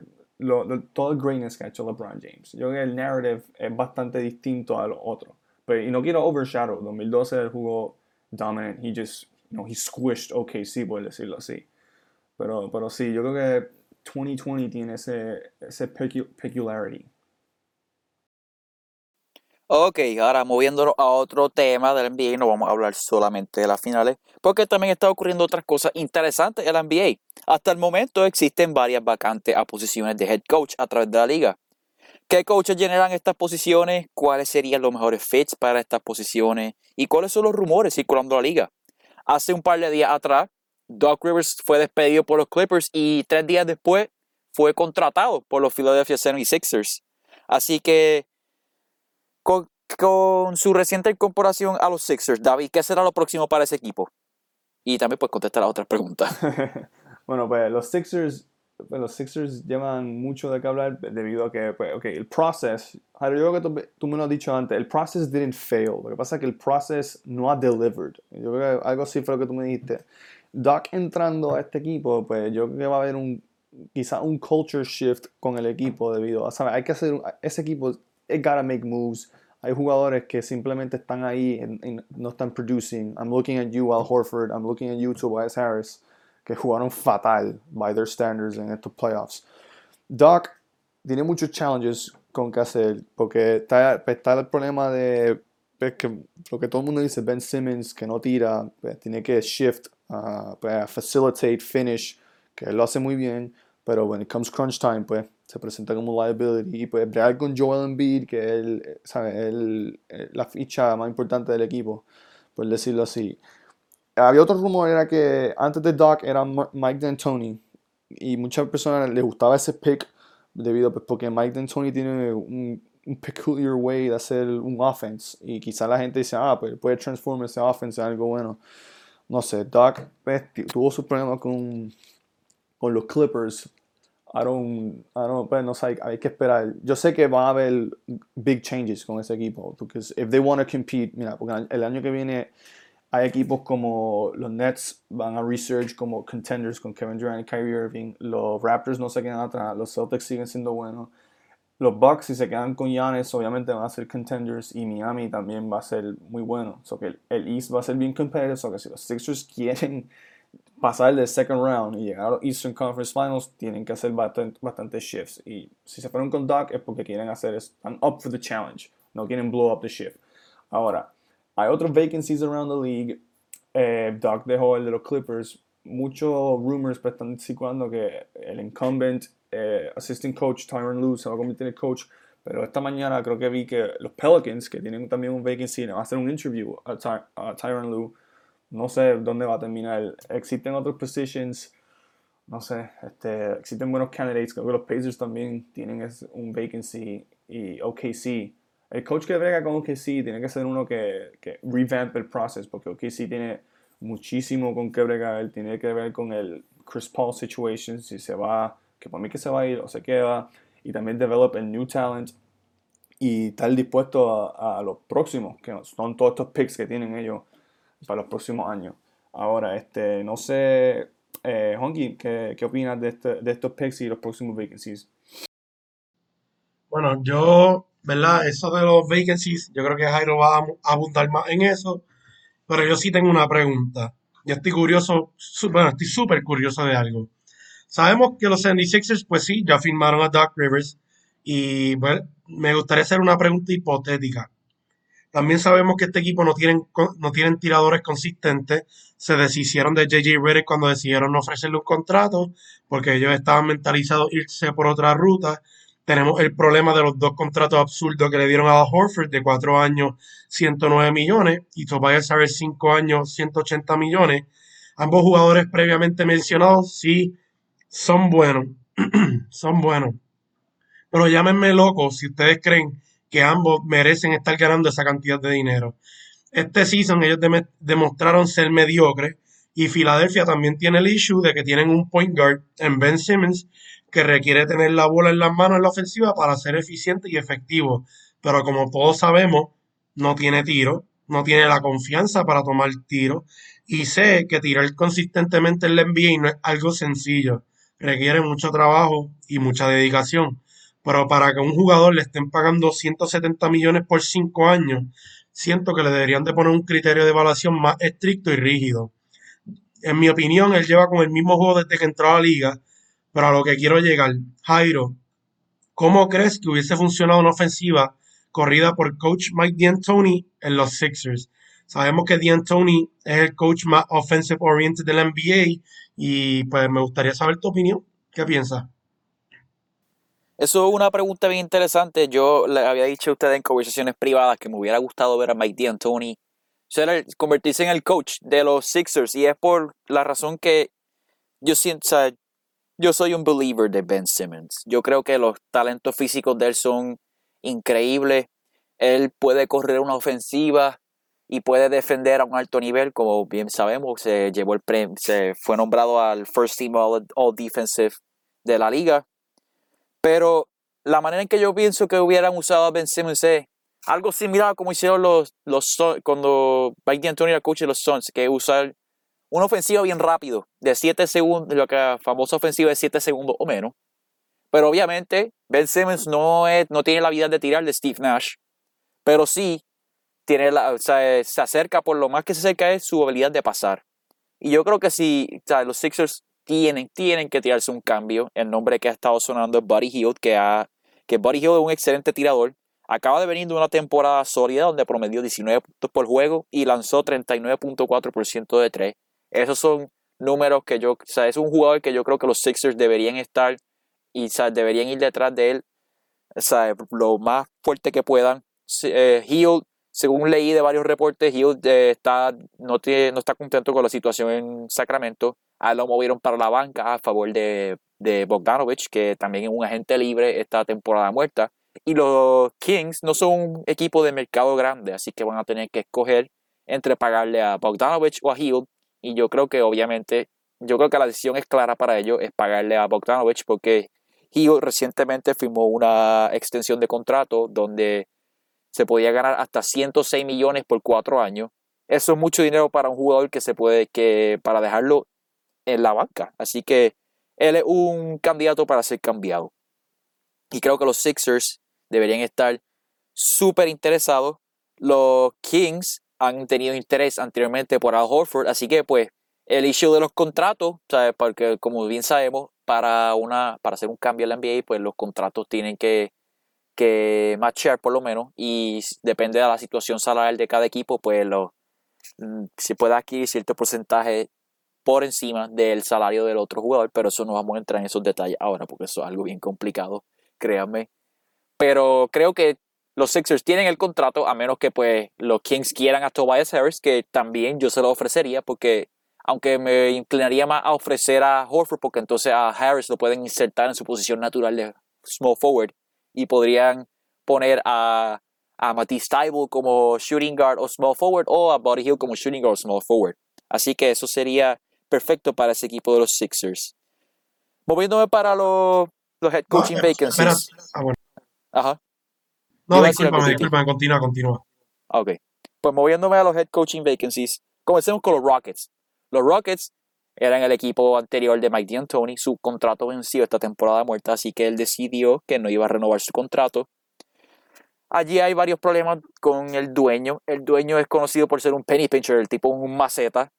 todo el greatness que ha hecho LeBron James. Yo creo que el narrative es bastante distinto a lo otro. Pero, y no quiero overshadow. 2012 él jugó dominant. He just, you know, he squished OKC, por decirlo así. Pero, pero sí, yo creo que 2020 tiene ese, ese peculiarity. Ok, ahora moviéndonos a otro tema del NBA, no vamos a hablar solamente de las finales, porque también está ocurriendo otras cosas interesantes en la NBA. Hasta el momento existen varias vacantes a posiciones de head coach a través de la liga. ¿Qué coaches generan estas posiciones? ¿Cuáles serían los mejores fits para estas posiciones? ¿Y cuáles son los rumores circulando la liga? Hace un par de días atrás, Doc Rivers fue despedido por los Clippers y tres días después fue contratado por los Philadelphia 76ers. Así que con, su reciente incorporación a los Sixers, David, ¿qué será lo próximo para ese equipo? Y también puedes contestar a otras preguntas. bueno, pues los Sixers pues, los Sixers llevan mucho de qué hablar debido a que, pues, ok, el process, yo creo que tú, tú, me lo has dicho antes, el process didn't fail. Lo que pasa es que el process no ha delivered. Yo creo que algo así fue lo que tú me dijiste. Doc entrando a este equipo, pues yo creo que va a haber un quizá un culture shift con el equipo debido a, ¿sabes? Hay que hacer, ese equipo, it gotta make moves. Hay jugadores que simplemente están ahí y no están producing. I'm looking at you, Al Horford. I'm looking at you, Tobias Harris, que jugaron fatal by their standards en estos playoffs. Doc tiene muchos challenges con que hacer, porque está, está el problema de pues, que, lo que todo el mundo dice, Ben Simmons, que no tira, pues, tiene que shift, uh, facilitate, finish que él lo hace muy bien, pero when it comes crunch time, pues se presenta como liability. Y pues bregar con Joel Embiid, que es el, ¿sabe? El, la ficha más importante del equipo, por decirlo así. Había otro rumor, era que antes de Doc era Mike D'Antoni, y muchas personas les gustaba ese pick, debido pues, porque Mike D'Antoni tiene un, un, peculiar way de hacer un offense, y quizá la gente dice, ah, pues puede transformar ese offense en algo bueno. No sé, Doc pues, tuvo sus problemas con con los Clippers, I don't, I don't, pues no sé, hay que esperar. Yo sé que va a haber big changes con ese equipo, porque if they want to compete, mira, porque el año que viene hay equipos como los Nets van a research como contenders con Kevin Durant y Kyrie Irving, los Raptors no se quedan atrás, los Celtics siguen siendo buenos. Los Bucks, si se quedan con Giannis, obviamente van a ser contenders y Miami también va a ser muy bueno. So que el East va a ser bien competitive. So que si los Sixers quieren pasar del second round y llegar a los Eastern Conference Finals, tienen que hacer bastante, shifts. Y si se fueron con Doc es porque quieren hacer, están up for the challenge, no quieren blow up the shift. Ahora, hay otros vacancies around the league. Eh, Doc dejó el de los Clippers. Muchos rumors pues, están circulando que el incumbent eh, assistant coach Tyron Lue se va a convertir en coach. Pero esta mañana creo que vi que los Pelicans, que tienen también un vacancy, van a hacer un interview a, a Tyron Lue no sé dónde va a terminar. Existen otros positions, no sé, este, existen buenos candidates. Creo que los Pacers también tienen un vacancy y OKC. El coach que brega con OKC tiene que ser uno que, que revamp el process porque OKC tiene muchísimo con que bregar. Tiene que ver con el Chris Paul situation, si se va, que para mí que se va a ir o se queda. Y también develop el new talent y estar dispuesto a, a los próximos, que son todos estos picks que tienen ellos para los próximos años. Ahora, este, no sé, eh, Honky, ¿qué, ¿qué, opinas de, este, de estos picks y los próximos vacancies? Bueno, yo, ¿verdad? Eso de los vacancies, yo creo que Jairo va a abundar más en eso, pero yo sí tengo una pregunta. Yo estoy curioso, bueno, estoy súper curioso de algo. Sabemos que los 76ers, pues sí, ya firmaron a Doc Rivers y bueno, me gustaría hacer una pregunta hipotética. También sabemos que este equipo no tienen, no tienen tiradores consistentes. Se deshicieron de JJ Redick cuando decidieron no ofrecerle un contrato porque ellos estaban mentalizados irse por otra ruta. Tenemos el problema de los dos contratos absurdos que le dieron a Horford de cuatro años, 109 millones, y Tobias Harris cinco años, 180 millones. Ambos jugadores previamente mencionados sí son buenos, son buenos. Pero llámenme loco si ustedes creen que ambos merecen estar ganando esa cantidad de dinero. Este season ellos demostraron ser mediocres y Filadelfia también tiene el issue de que tienen un point guard en Ben Simmons que requiere tener la bola en las manos en la ofensiva para ser eficiente y efectivo. Pero como todos sabemos, no tiene tiro, no tiene la confianza para tomar tiro y sé que tirar consistentemente en la NBA no es algo sencillo, requiere mucho trabajo y mucha dedicación pero para que un jugador le estén pagando 170 millones por 5 años, siento que le deberían de poner un criterio de evaluación más estricto y rígido. En mi opinión, él lleva con el mismo juego desde que entró a la liga, pero a lo que quiero llegar, Jairo, ¿cómo crees que hubiese funcionado una ofensiva corrida por coach Mike D'Antoni en los Sixers? Sabemos que D'Antoni es el coach más offensive oriented de la NBA y pues me gustaría saber tu opinión. ¿Qué piensas? Eso es una pregunta bien interesante. Yo le había dicho a ustedes en conversaciones privadas que me hubiera gustado ver a Mike D'Antoni convertirse en el coach de los Sixers y es por la razón que yo siento, yo soy un believer de Ben Simmons. Yo creo que los talentos físicos de él son increíbles. Él puede correr una ofensiva y puede defender a un alto nivel, como bien sabemos, se llevó el se fue nombrado al First Team All Defensive de la liga. Pero la manera en que yo pienso que hubieran usado a Ben Simmons es algo similar como hicieron los, los cuando Mike D'Antoni era coach de los Suns, que usar una ofensiva bien rápido, de 7 segundos, lo que famosa ofensiva de 7 segundos o menos. Pero obviamente Ben Simmons no, es, no tiene la vida de tirar de Steve Nash, pero sí tiene la, se acerca, por lo más que se acerca es su habilidad de pasar. Y yo creo que si los Sixers tienen, tienen que tirarse un cambio. El nombre que ha estado sonando es Buddy Hield, que, ha, que Buddy Hield es un excelente tirador. Acaba de venir de una temporada sólida donde promedió 19 puntos por juego y lanzó 39.4% de 3. Esos son números que yo, o sea, es un jugador que yo creo que los Sixers deberían estar y deberían ir detrás de él o sea, lo más fuerte que puedan. Eh, Hield, según leí de varios reportes, Hield eh, está, no, tiene, no está contento con la situación en Sacramento. A lo movieron para la banca a favor de, de Bogdanovich, que también es un agente libre esta temporada muerta. Y los Kings no son un equipo de mercado grande, así que van a tener que escoger entre pagarle a Bogdanovich o a Hill. Y yo creo que obviamente, yo creo que la decisión es clara para ellos, es pagarle a Bogdanovich porque Hill recientemente firmó una extensión de contrato donde se podía ganar hasta 106 millones por cuatro años. Eso es mucho dinero para un jugador que se puede, que para dejarlo en la banca. Así que él es un candidato para ser cambiado. Y creo que los Sixers deberían estar súper interesados. Los Kings han tenido interés anteriormente por Al Horford, así que pues el issue de los contratos, ¿sabes? porque como bien sabemos, para, una, para hacer un cambio en la NBA, pues los contratos tienen que, que matchar por lo menos y depende de la situación salarial de cada equipo, pues lo, mm, se puede adquirir cierto porcentaje por encima del salario del otro jugador, pero eso no vamos a entrar en esos detalles ahora porque eso es algo bien complicado créanme. Pero creo que los Sixers tienen el contrato, a menos que pues los Kings quieran a Tobias Harris, que también yo se lo ofrecería, porque aunque me inclinaría más a ofrecer a Horford, porque entonces a Harris lo pueden insertar en su posición natural de small forward y podrían poner a, a Matisse como shooting guard o small forward o a Buddy Hill como shooting guard o small forward. Así que eso sería perfecto para ese equipo de los Sixers. Moviéndome para los los head coaching vacancies. Ah, bueno. Ajá. No, discúlpame, discúlpame, continúa, continúa. Ok. Pues moviéndome a los head coaching vacancies, comencemos con los Rockets. Los Rockets eran el equipo anterior de Mike D'Antoni. Su contrato venció esta temporada muerta, así que él decidió que no iba a renovar su contrato. Allí hay varios problemas con el dueño. El dueño es conocido por ser un penny pincher, el tipo un maceta.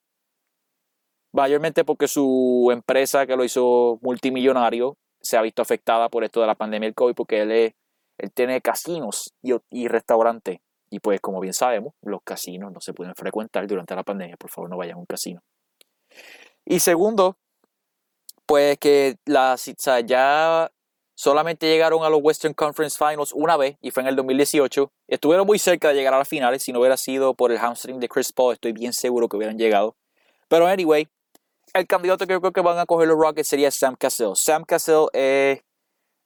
Mayormente porque su empresa que lo hizo multimillonario se ha visto afectada por esto de la pandemia del COVID porque él, él tiene casinos y, y restaurantes. Y pues como bien sabemos, los casinos no se pueden frecuentar durante la pandemia. Por favor, no vayan a un casino. Y segundo, pues que la, ya solamente llegaron a los Western Conference Finals una vez y fue en el 2018. Estuvieron muy cerca de llegar a las finales. Si no hubiera sido por el hamstring de Chris Paul, estoy bien seguro que hubieran llegado. Pero anyway, el candidato que yo creo que van a coger los Rockets sería Sam Cassell. Sam Cassell es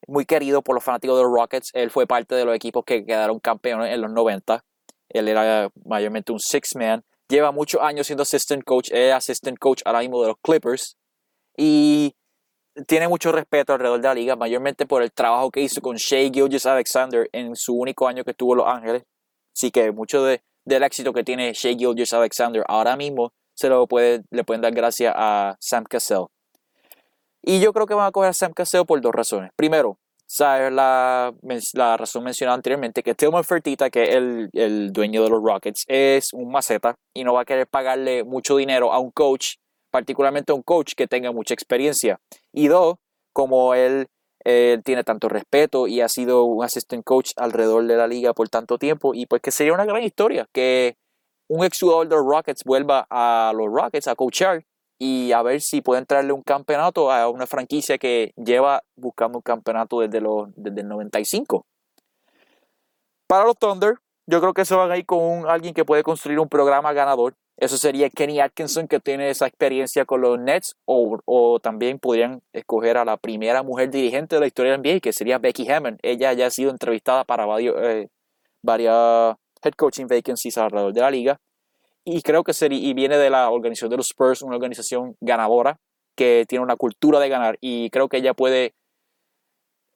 muy querido por los fanáticos de los Rockets. Él fue parte de los equipos que quedaron campeones en los 90. Él era mayormente un six-man. Lleva muchos años siendo assistant coach. Es assistant coach ahora mismo de los Clippers. Y tiene mucho respeto alrededor de la liga, mayormente por el trabajo que hizo con Shea Gilgis Alexander en su único año que estuvo Los Ángeles. Así que mucho de, del éxito que tiene Shea Gilgis Alexander ahora mismo se lo puede, le pueden dar gracias a Sam Cassell. Y yo creo que van a coger a Sam Cassell por dos razones. Primero, sabes la, la razón mencionada anteriormente, que Tillman Fertita, que es el, el, dueño de los Rockets, es un maceta y no va a querer pagarle mucho dinero a un coach, particularmente a un coach que tenga mucha experiencia. Y dos, como él, él tiene tanto respeto y ha sido un assistant coach alrededor de la liga por tanto tiempo, y pues que sería una gran historia que un ex jugador de los Rockets vuelva a los Rockets a coachar y a ver si pueden traerle un campeonato a una franquicia que lleva buscando un campeonato desde, los, desde el 95. Para los Thunder, yo creo que se van a ir con alguien que puede construir un programa ganador. Eso sería Kenny Atkinson, que tiene esa experiencia con los Nets, o, o también podrían escoger a la primera mujer dirigente de la historia del NBA, que sería Becky Hammond. Ella ya ha sido entrevistada para varios, eh, varias head coaching vacancies alrededor de la liga. Y creo que sería, y viene de la organización de los Spurs, una organización ganadora. que tiene una cultura de ganar y creo que ella puede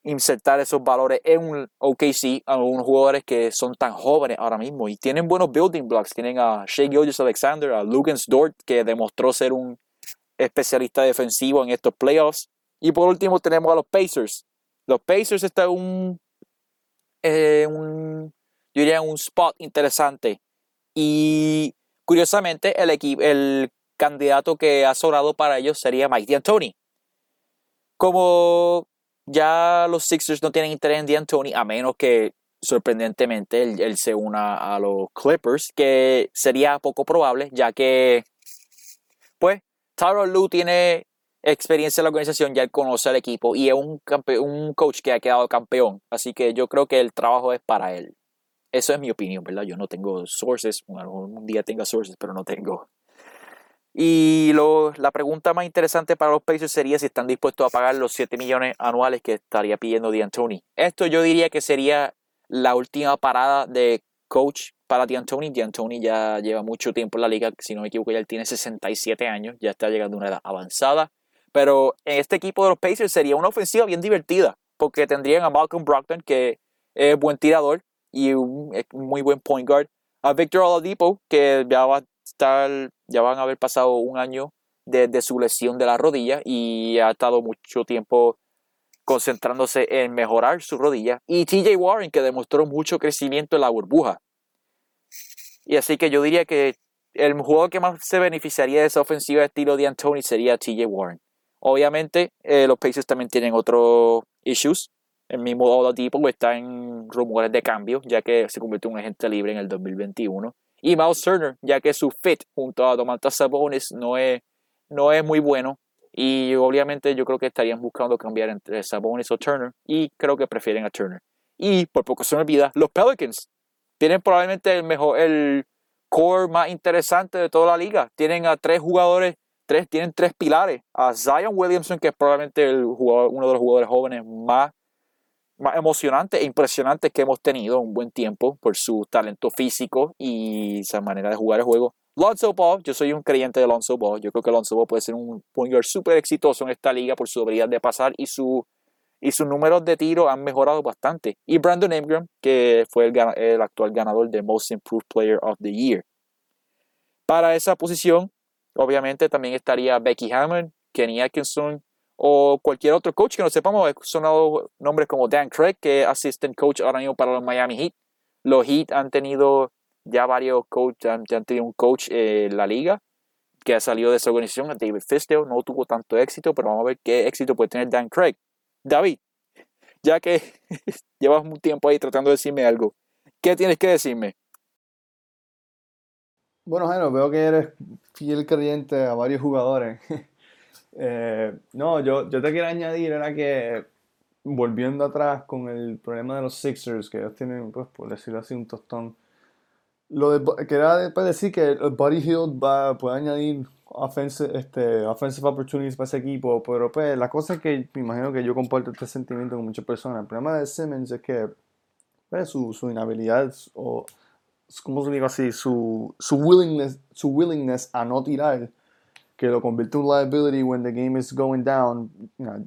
insertar esos valores en un OKC a unos jugadores que son tan jóvenes ahora mismo y tienen buenos building blocks. Tienen a Shea Gilgis Alexander, a Lugans Dort, que demostró ser un especialista defensivo en estos playoffs. Y por último tenemos a los Pacers. Los Pacers están un, eh, un yo diría un spot interesante. Y curiosamente el, el candidato que ha sobrado para ellos sería Mike D'Antoni. Como ya los Sixers no tienen interés en D'Antoni, a menos que sorprendentemente él, se una a los Clippers, que sería poco probable, ya que, pues, Tyron Lue tiene experiencia en la organización, ya él conoce al equipo y es un coach que ha quedado campeón, así que yo creo que el trabajo es para él. Eso es mi opinión, ¿verdad? Yo no tengo sources, un día tenga sources, pero no tengo y la pregunta más interesante para los Pacers sería si están dispuestos a pagar los 7 millones anuales que estaría pidiendo D'Antoni. Esto yo diría que sería la última parada de coach para D'Antoni. D'Antoni ya lleva mucho tiempo en la liga, si no me equivoco ya él tiene 67 años, ya está llegando a una edad avanzada. Pero en este equipo de los Pacers sería una ofensiva bien divertida, porque tendrían a Malcolm Brogdon, que es buen tirador y un, muy buen point guard, a Victor Oladipo, que ya va ya van a haber pasado un año desde su lesión de la rodilla y ha estado mucho tiempo concentrándose en mejorar su rodilla. Y TJ Warren, que demostró mucho crecimiento en la burbuja. Y así que yo diría que el jugador que más se beneficiaría de esa ofensiva de estilo de Anthony sería TJ Warren. Obviamente, eh, los Pacers también tienen otros issues. El mismo Oladipo está en rumores de cambio, ya que se convirtió en un agente libre en el 2021 y Miles Turner, ya que su fit junto a Domantas Sabonis no es, no es muy bueno. Y obviamente yo creo que estarían buscando cambiar entre Sabonis o Turner. Y creo que prefieren a Turner. Y por poco se me olvida, los Pelicans tienen probablemente el mejor, el core más interesante de toda la liga. Tienen a tres jugadores, tres, tienen tres pilares. A Zion Williamson, que es probablemente el jugador, uno de los jugadores jóvenes más más emocionantes e impresionantes que hemos tenido un buen tiempo por su talento físico y esa manera de jugar el juego. Lonzo Ball, yo soy un creyente de Lonzo Ball. Yo creo que Lonzo Ball puede ser un point guard súper exitoso en esta liga por su habilidad de pasar y, su, y sus números de tiro han mejorado bastante. Y Brandon Ingram, que fue el, el actual ganador de Most Improved Player of the Year. Para esa posición, obviamente también estaría Becky Hammond, Kenny Atkinson, o cualquier otro coach que no sepamos. Sonado nombres como Dan Craig, que es assistant coach ahora mismo para los Miami Heat. Los Heat han tenido ya varios coaches, han, tenido un coach en la liga que ha salido de esa organización, David Fisdale, no tuvo tanto éxito, pero vamos a ver qué éxito puede tener Dan Craig. David, ya que llevas un tiempo ahí tratando de decirme algo, ¿qué tienes que decirme? Bueno, Jairo, veo que eres fiel creyente a varios jugadores. Eh, no, yo, yo te quiero añadir, era que volviendo atrás con el problema de los Sixers, que ellos tienen, pues, por decirlo así, un tostón. Lo de, quería después decir que el Buddy Hill va, puede añadir offensive, este, offensive opportunities para ese equipo, pero pues la cosa es que me imagino que yo comparto este sentimiento con muchas personas. El problema de Simmons es que pues, su, su inhabilidad o, ¿cómo se digo así? Su, su, willingness, su willingness a no tirar que lo convierte en liability when the game is going down.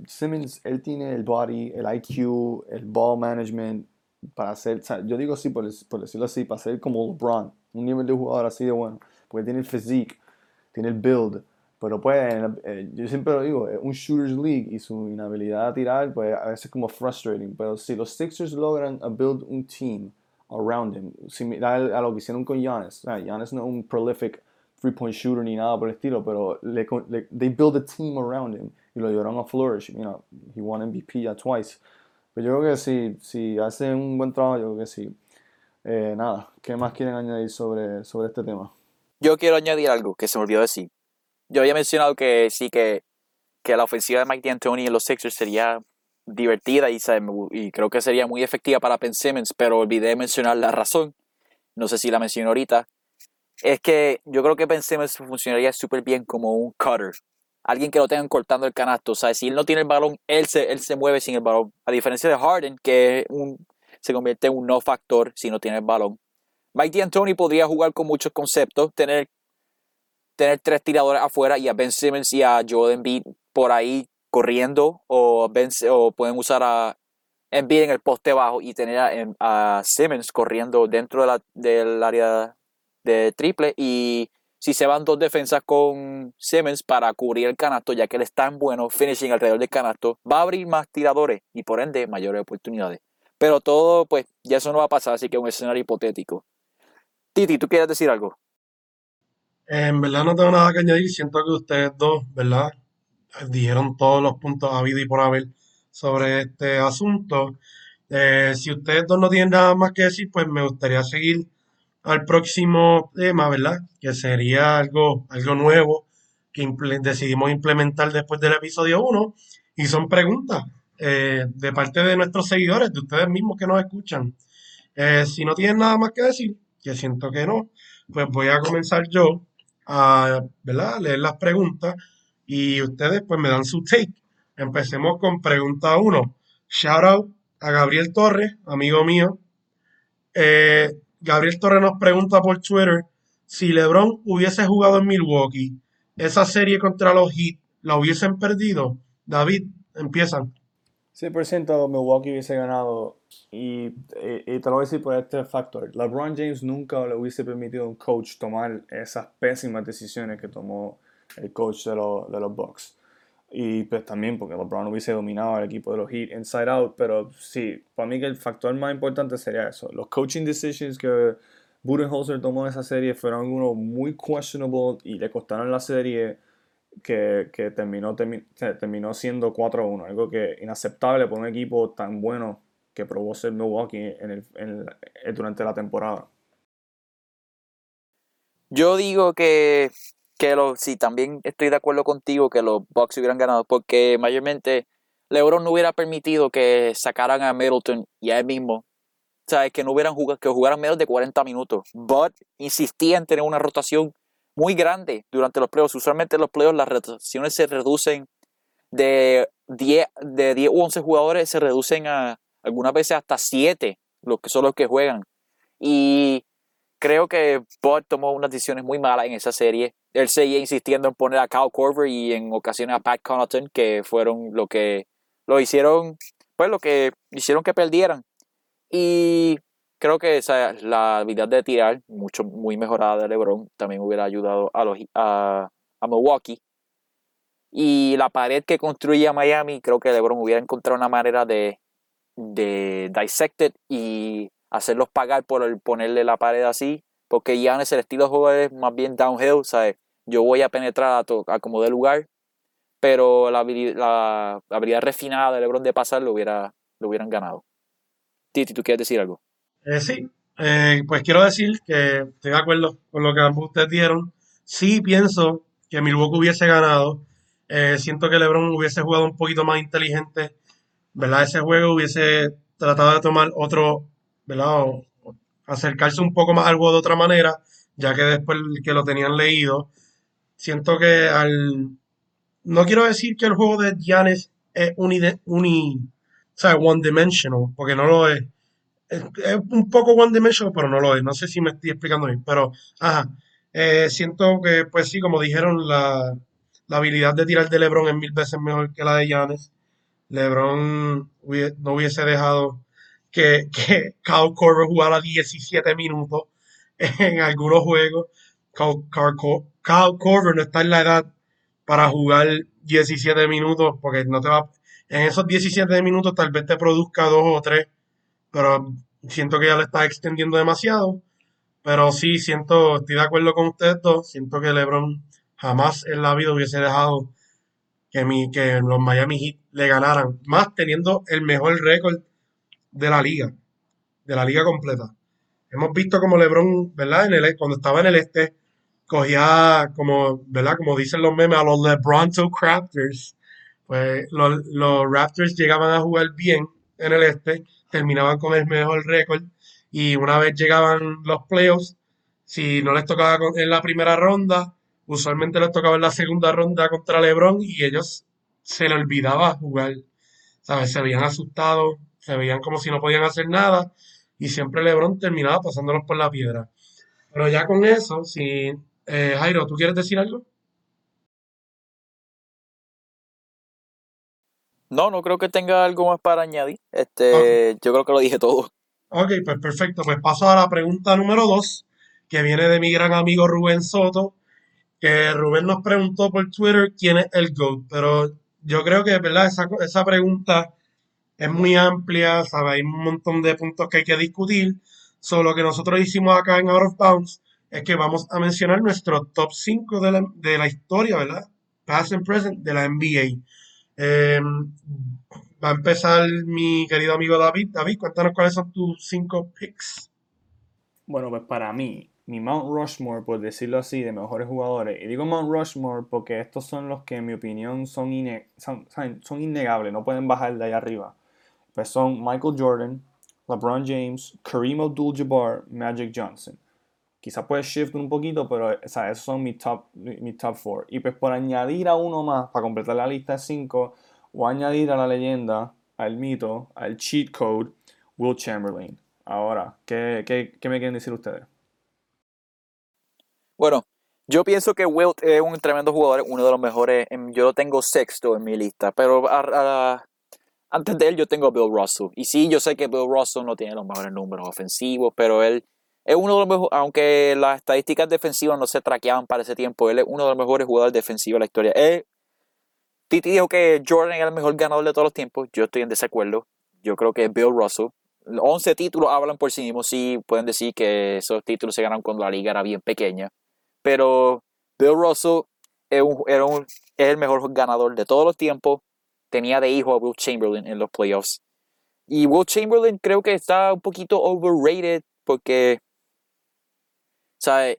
Simmons, él tiene el body, el IQ, el ball management para hacer, yo digo así por, decirlo así, para ser como LeBron, un nivel de jugador así de bueno, porque tiene el physique, tiene el build, pero pues, eh, yo siempre lo digo, es un shooter's league y su inhabilidad a tirar, pues a veces como frustrating, pero si los Sixers logran build un team around him, similar a lo que hicieron con Giannis, Giannis no es un prolific three point shooter ni nada por el estilo, pero le, le, they build a team around him y lo llevaron a flourish. You know, he won MVP ya twice. Pero yo creo que si, si hace un buen trabajo, yo creo que sí. Eh, nada, ¿qué más quieren añadir sobre, sobre este tema? Yo quiero añadir algo que se me olvidó decir. Yo había mencionado que sí, que, que la ofensiva de Mike D'Antoni en los Sixers sería divertida y, y creo que sería muy efectiva para Ben Simmons, pero olvidé mencionar la razón. No sé si la mencioné ahorita es que yo creo que pensemos que funcionaría súper bien como un cutter. Alguien que lo tengan cortando el canasto. O sea, si él no tiene el balón, él se, él se mueve sin el balón. A diferencia de Harden, que un, se convierte en un no factor si no tiene el balón. Mike D'Antoni podría jugar con muchos conceptos, tener, tener tres tiradores afuera y a Ben Simmons y a Joel Embiid por ahí corriendo o, vence, o pueden usar a Embiid en el poste bajo y tener a, a Simmons corriendo dentro de la, del área de triple y si se van dos defensas con Simmons para cubrir el canasto, ya que él es tan bueno finishing alrededor del canasto, va a abrir más tiradores y por ende mayores oportunidades. Pero todo, pues, ya eso no va a pasar, así que es un escenario hipotético. Titi, ¿tú quieres decir algo? En verdad no tengo nada que añadir. Siento que ustedes dos, ¿verdad? Dijeron todos los puntos habido y por haber sobre este asunto. Eh, si ustedes dos no tienen nada más que decir, pues me gustaría seguir al próximo tema, ¿verdad? Que sería algo, algo nuevo que decidimos implementar después del episodio 1 y son preguntas eh, de parte de nuestros seguidores, de ustedes mismos que nos escuchan. Eh, si no tienen nada más que decir, que siento que no, pues voy a comenzar yo a ¿verdad? leer las preguntas y ustedes pues me dan su take. Empecemos con pregunta 1. Shout out a Gabriel Torres, amigo mío. Eh, Gabriel Torres nos pregunta por Twitter si LeBron hubiese jugado en Milwaukee, esa serie contra los Heat, ¿la hubiesen perdido? David, empiezan. 100% Milwaukee hubiese ganado y, te lo voy a decir por este factor. LeBron James nunca le hubiese permitido a un coach tomar esas pésimas decisiones que tomó el coach de los Bucks. Y pues también porque LeBron hubiese dominado al equipo de los Heat inside out. Pero sí, para mí que el factor más importante sería eso. Los coaching decisions que Budenholzer tomó en esa serie fueron algunos muy questionable y le costaron la serie que, que terminó, terminó siendo 4-1. Algo que inaceptable por un equipo tan bueno que probó ser Milwaukee en el, en durante la temporada. Yo digo que que los, sí, también estoy de acuerdo contigo que los Bucks hubieran ganado, porque mayormente LeBron no hubiera permitido que sacaran a Middleton y a él mismo. ¿Sabes? Que no hubieran jugado, que jugaran menos de 40 minutos. But insistía en tener una rotación muy grande durante los playoffs. Usualmente en los playoffs las rotaciones se reducen de 10, de 10 u 11 jugadores, se reducen a algunas veces hasta 7, los que son los que juegan. Y creo que Bud tomó unas decisiones muy malas en esa serie él seguía insistiendo en poner a Kyle Corver y en ocasiones a Pat Connaughton, que fueron lo que lo hicieron, pues lo que hicieron que perdieran. Y creo que esa, la habilidad de tirar, mucho, muy mejorada de LeBron, también hubiera ayudado a, los, a, a Milwaukee. Y la pared que construía Miami, creo que LeBron hubiera encontrado una manera de, de dissect y hacerlos pagar por ponerle la pared así porque ya es el estilo de juego es más bien downhill, ¿sabes? Yo voy a penetrar a, como de lugar, pero la, la, habilidad refinada de LeBron de pasar lo, hubiera, lo hubieran ganado. Titi, ¿tú quieres decir algo? Eh, sí, eh, pues quiero decir que estoy de acuerdo con lo que ambos ustedes dieron. Sí pienso que Milwaukee hubiese ganado. Eh, siento que LeBron hubiese jugado un poquito más inteligente, ¿verdad? Ese juego hubiese tratado de tomar otro, ¿verdad? acercarse un poco más al juego de otra manera, ya que después que lo tenían leído, siento que al... No quiero decir que el juego de Giannis es uni, uni o sea, one dimensional, porque no lo es. es. un poco one dimensional, pero no lo es. No sé si me estoy explicando bien, pero ajá. Eh, siento que, pues sí, como dijeron, la, la, habilidad de tirar de LeBron es mil veces mejor que la de Giannis. LeBron no hubiese dejado que, que Kyle Korver jugara 17 minutos en algunos juegos. Kyle, Korver no está en la edad para jugar 17 minutos porque no te va en esos 17 minutos tal vez te produzca dos o tres, pero siento que ya le está extendiendo demasiado. Pero sí, siento, estoy de acuerdo con ustedes dos. Siento que LeBron jamás en la vida hubiese dejado que, mi, que los Miami Heat le ganaran, más teniendo el mejor récord de la liga, de la liga completa. Hemos visto como LeBron, ¿verdad? En el, cuando estaba en el este, cogía como, ¿verdad? Como dicen los memes, a los LeBronto Raptors. Pues los, Raptors llegaban a jugar bien en el este, terminaban con el mejor récord y una vez llegaban los playoffs, si no les tocaba en la primera ronda, usualmente les tocaba en la segunda ronda contra LeBron y ellos se les olvidaba jugar, ¿sabes? Se habían asustado, se veían como si no podían hacer nada y siempre LeBron terminaba pasándolos por la piedra. Pero ya con eso, si eh, Jairo, ¿tú quieres decir algo? No, no creo que tenga algo más para añadir. Este, yo creo que lo dije todo. Ok, pues perfecto. Pues paso a la pregunta número dos, que viene de mi gran amigo Rubén Soto, que Rubén nos preguntó por Twitter quién es el GOAT, pero yo creo que, ¿verdad? Esa, esa pregunta es muy amplia, ¿sabes? Hay un montón de puntos que hay que discutir. Solo lo que nosotros hicimos acá en Out of Bounds es que vamos a mencionar nuestro top 5 de la, de la historia, ¿verdad? Past and present de la NBA. Em, va a empezar mi querido amigo David. David, cuéntanos cuáles son tus 5 picks. Bueno, pues para mí, mi Mount Rushmore, por decirlo así, de mejores jugadores. Y digo Mount Rushmore porque estos son los que, en mi opinión, son, son, son innegables, no pueden bajar de ahí arriba. Pues son Michael Jordan, LeBron James, Kareem Abdul-Jabbar, Magic Johnson. Quizá puede shift un poquito, pero esos son mis top, mi top four. Y pues por añadir a uno más, para completar la lista de cinco, o añadir a la leyenda, al mito, al cheat code, Will Chamberlain. Ahora, ¿qué, qué, qué me quieren decir ustedes? Bueno, yo pienso que Wilt es un tremendo jugador, uno de los mejores. Yo lo tengo sexto en mi lista, pero antes de él yo tengo a Bill Russell. Y sí, yo sé que Bill Russell no tiene los mejores números ofensivos, pero él es uno de los mejores, aunque las estadísticas defensivas no se traqueaban para ese tiempo, él es uno de los mejores jugadores defensivos de la historia. Titi dijo que Jordan era el mejor ganador de todos los tiempos. Yo estoy en desacuerdo. Yo creo que Bill Russell. 11 títulos hablan por sí mismos. Sí, pueden decir que esos títulos se ganaron cuando la liga era bien pequeña. Pero Bill Russell es, el mejor ganador de todos los tiempos. Tenía de hijo a Will Chamberlain en los playoffs. Y Will Chamberlain creo que está un poquito overrated porque, ¿sabes?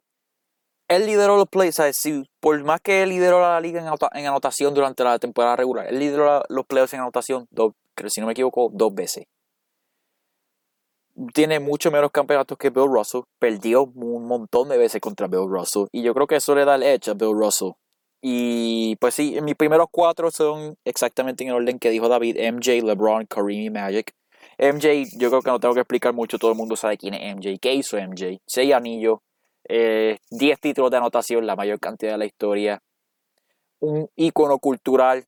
Él lideró los playoffs, ¿sabes? por más que él lideró la liga en, anotación durante la temporada regular, él lideró los playoffs en anotación, dos, si no me equivoco, dos veces tiene mucho menos campeonatos que Bill Russell. Perdió un montón de veces contra Bill Russell. Y yo creo que eso le da el edge a Bill Russell. Y pues sí, mis primeros cuatro son exactamente en el orden que dijo David: MJ, LeBron, Kareem y Magic. MJ, yo creo que no tengo que explicar mucho, todo el mundo sabe quién es MJ. ¿Qué hizo MJ? Seis anillos, eh, diez títulos de anotación, la mayor cantidad de la historia. Un ícono cultural.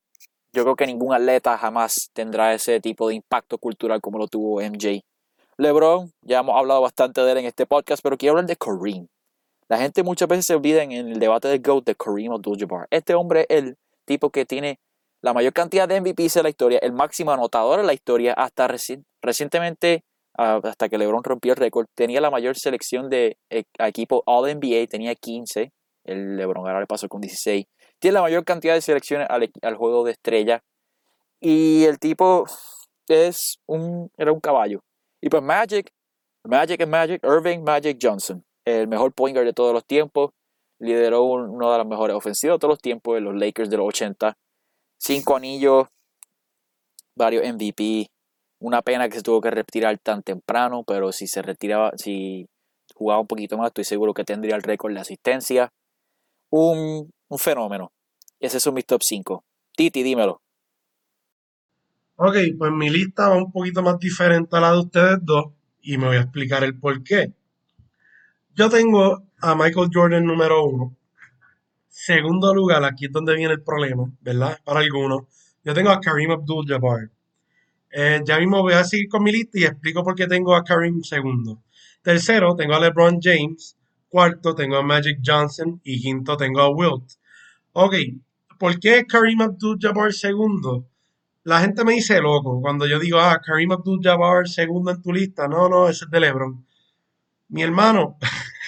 Yo creo que ningún atleta jamás tendrá ese tipo de impacto cultural como lo tuvo MJ. LeBron, ya hemos hablado bastante de él en este podcast, pero quiero hablar de Kareem. La gente muchas veces se olvida en el debate del GOAT de Kareem Abdul-Jabbar. Este hombre es el tipo que tiene la mayor cantidad de MVPs en la historia, el máximo anotador en la historia, hasta recientemente, ah, hasta que LeBron rompió el récord, tenía la mayor selección de eh, equipo All-NBA, tenía 15, el LeBron ahora le pasó con 16. Tiene la mayor cantidad de selecciones al, al juego de estrella. Y el tipo es un, era un caballo. Y pues Magic, Magic es Magic, Irving Magic Johnson, el mejor point guard de todos los tiempos, lideró una de las mejores ofensivas de todos los tiempos en los Lakers de los 80. Cinco anillos, varios MVP. Una pena que se tuvo que retirar tan temprano, pero si se retiraba, si jugaba un poquito más, estoy seguro que tendría el récord de asistencia. Un, un fenómeno. Ese son mis top 5. Titi, dímelo. Ok, pues mi lista va un poquito más diferente a la de ustedes dos y me voy a explicar el por qué. Yo tengo a Michael Jordan número uno. Segundo lugar, aquí es donde viene el problema, ¿verdad? Para algunos. Yo tengo a Kareem Abdul-Jabbar. Eh, ya mismo voy a seguir con mi lista y explico por qué tengo a Kareem segundo. Tercero, tengo a LeBron James. Cuarto, tengo a Magic Johnson. Y quinto, tengo a Wilt. Ok, ¿por qué Kareem Abdul-Jabbar segundo? la gente me dice loco cuando yo digo, ah, Kareem Abdul-Jabbar segundo en tu lista. No, no, ese es de LeBron. Mi hermano,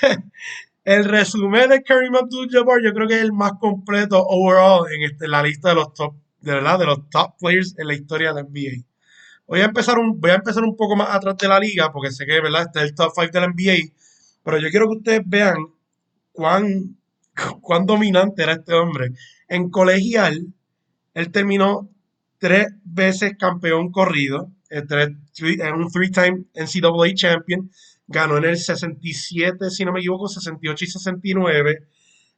el resumen de Kareem Abdul-Jabbar yo creo que es el más completo overall en este, la lista de los top, de los top players en la historia de NBA. Voy a empezar un, voy a empezar un poco más atrás de la liga porque sé que, ¿verdad? Este es el top 5 de la NBA. Pero yo quiero que ustedes vean cuán, cuán dominante era este hombre. En colegial, él terminó tres veces campeón corrido, es un three-time NCAA champion, ganó en el 67, si no me equivoco, 68 y 69.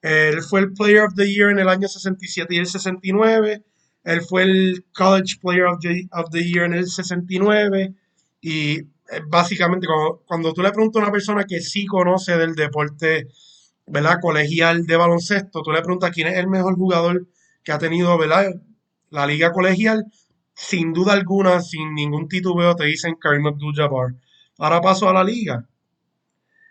Él fue el Player of the Year en el año 67 y el 69. Él fue el College Player of the, Year en el 69. Y eh, básicamente, cuando, tú le preguntas a una persona que sí conoce del deporte ¿verdad? colegial de baloncesto, tú le preguntas quién es el mejor jugador que ha tenido ¿verdad? la liga colegial, sin duda alguna, sin ningún titubeo, te dicen Karim Abdul-Jabbar. Ahora paso a la liga.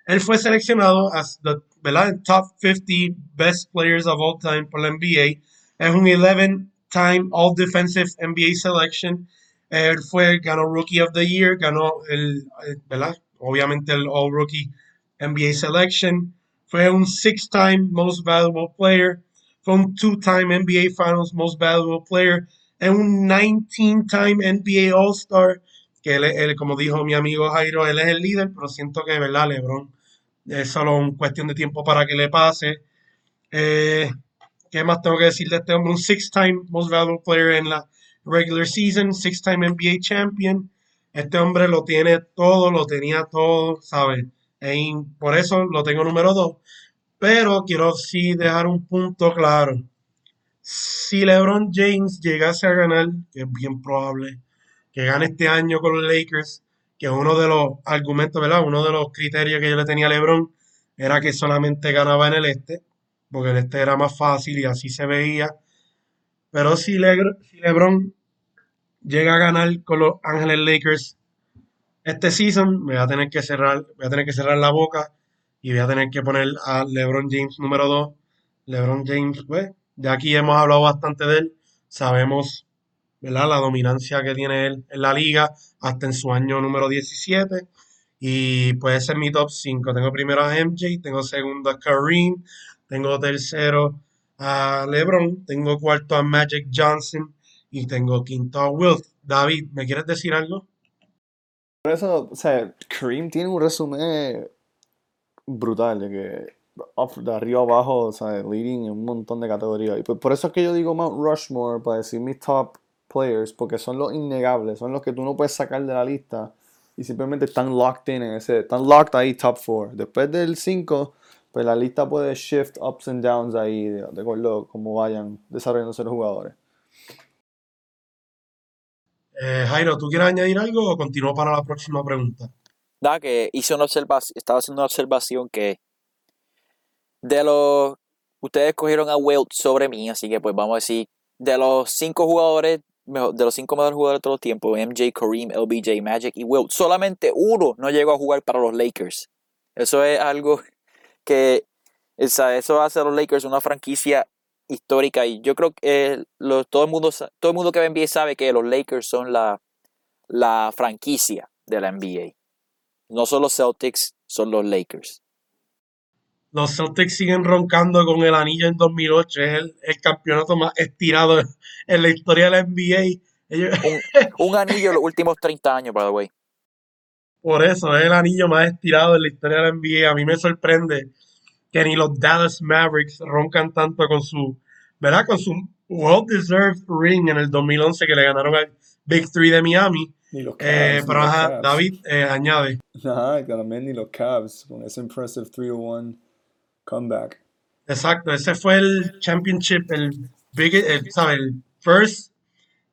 Él fue seleccionado as the ¿verdad? top 50 best players of all time por la NBA. Es un 11-time All Defensive NBA selection. Él fue, ganó Rookie of the Year, ganó el, ¿verdad? Obviamente el All Rookie NBA selection. Fue un six-time Most Valuable Player. Fue un two-time NBA Finals Most Valuable Player. Es un 19-time NBA All-Star. Que él, como dijo mi amigo Jairo, él es el líder, pero siento que, ¿verdad? LeBron es solo una cuestión de tiempo para que le pase. Eh, ¿Qué más tengo que decir de este hombre? Un six-time Most Valuable Player en la regular season, six-time NBA champion. Este hombre lo tiene todo, lo tenía todo, ¿sabes? por eso lo tengo número dos. Pero quiero sí dejar un punto claro. Si LeBron James llegase a ganar, que es bien probable, que gane este año con los Lakers, que uno de los argumentos, ¿verdad? Uno de los criterios que yo le tenía a LeBron era que solamente ganaba en el este, porque el este era más fácil y así se veía. Pero si, LeBron llega a ganar con los Ángeles Lakers este season, me voy a tener que cerrar, voy a tener que cerrar la boca y voy a tener que poner a LeBron James número 2. LeBron James, pues, ya aquí hemos hablado bastante de él, sabemos ¿verdad? la dominancia que tiene él en la liga hasta en su año número 17. Y puede ser mi top 5. Tengo primero a MJ, tengo segundo a Kareem, tengo tercero a LeBron, tengo cuarto a Magic Johnson y tengo quinto a Wilt. David, ¿me quieres decir algo? Por eso, o sea, Kareem tiene un resumen brutal de que de arriba abajo, o sea, leading en un montón de categorías. Y por, eso es que yo digo Mount Rushmore para decir mis top players, porque son los innegables, son los que tú no puedes sacar de la lista y simplemente están locked in en ese, están locked ahí top 4. Después del 5, pues la lista puede shift ups and downs ahí, de, acuerdo cómo vayan desarrollándose los jugadores. Eh, Jairo, ¿tú quieres añadir algo o continúo para la próxima pregunta? Da, que hice una observación, estaba haciendo una observación que de los ustedes cogieron a Wilt sobre mí, así que pues vamos a decir, de los cinco jugadores, de los cinco mejores jugadores de todos los tiempos, MJ, Kareem, LBJ, Magic y Wilt, solamente uno no llegó a jugar para los Lakers. Eso es algo que eso hace a los Lakers una franquicia histórica y yo creo que todo, el mundo, todo el mundo que ve NBA sabe que los Lakers son la, la franquicia de la NBA. No son los Celtics, son los Lakers. Los Celtics siguen roncando con el anillo en 2008. Es el, campeonato más estirado en la historia de la NBA. un, anillo en los últimos 30 años, by the way. Por eso, es el anillo más estirado en la historia de la NBA. A mí me sorprende que ni los Dallas Mavericks roncan tanto con su, ¿verdad? Con su well-deserved ring en el 2011 que le ganaron al Big Three de Miami. Ni los eh, Cavs, pero David, eh, añade. Nah, también ni los Cavs con ese impressive 3-1 comeback. Exacto, ese fue el championship, el big, el, el first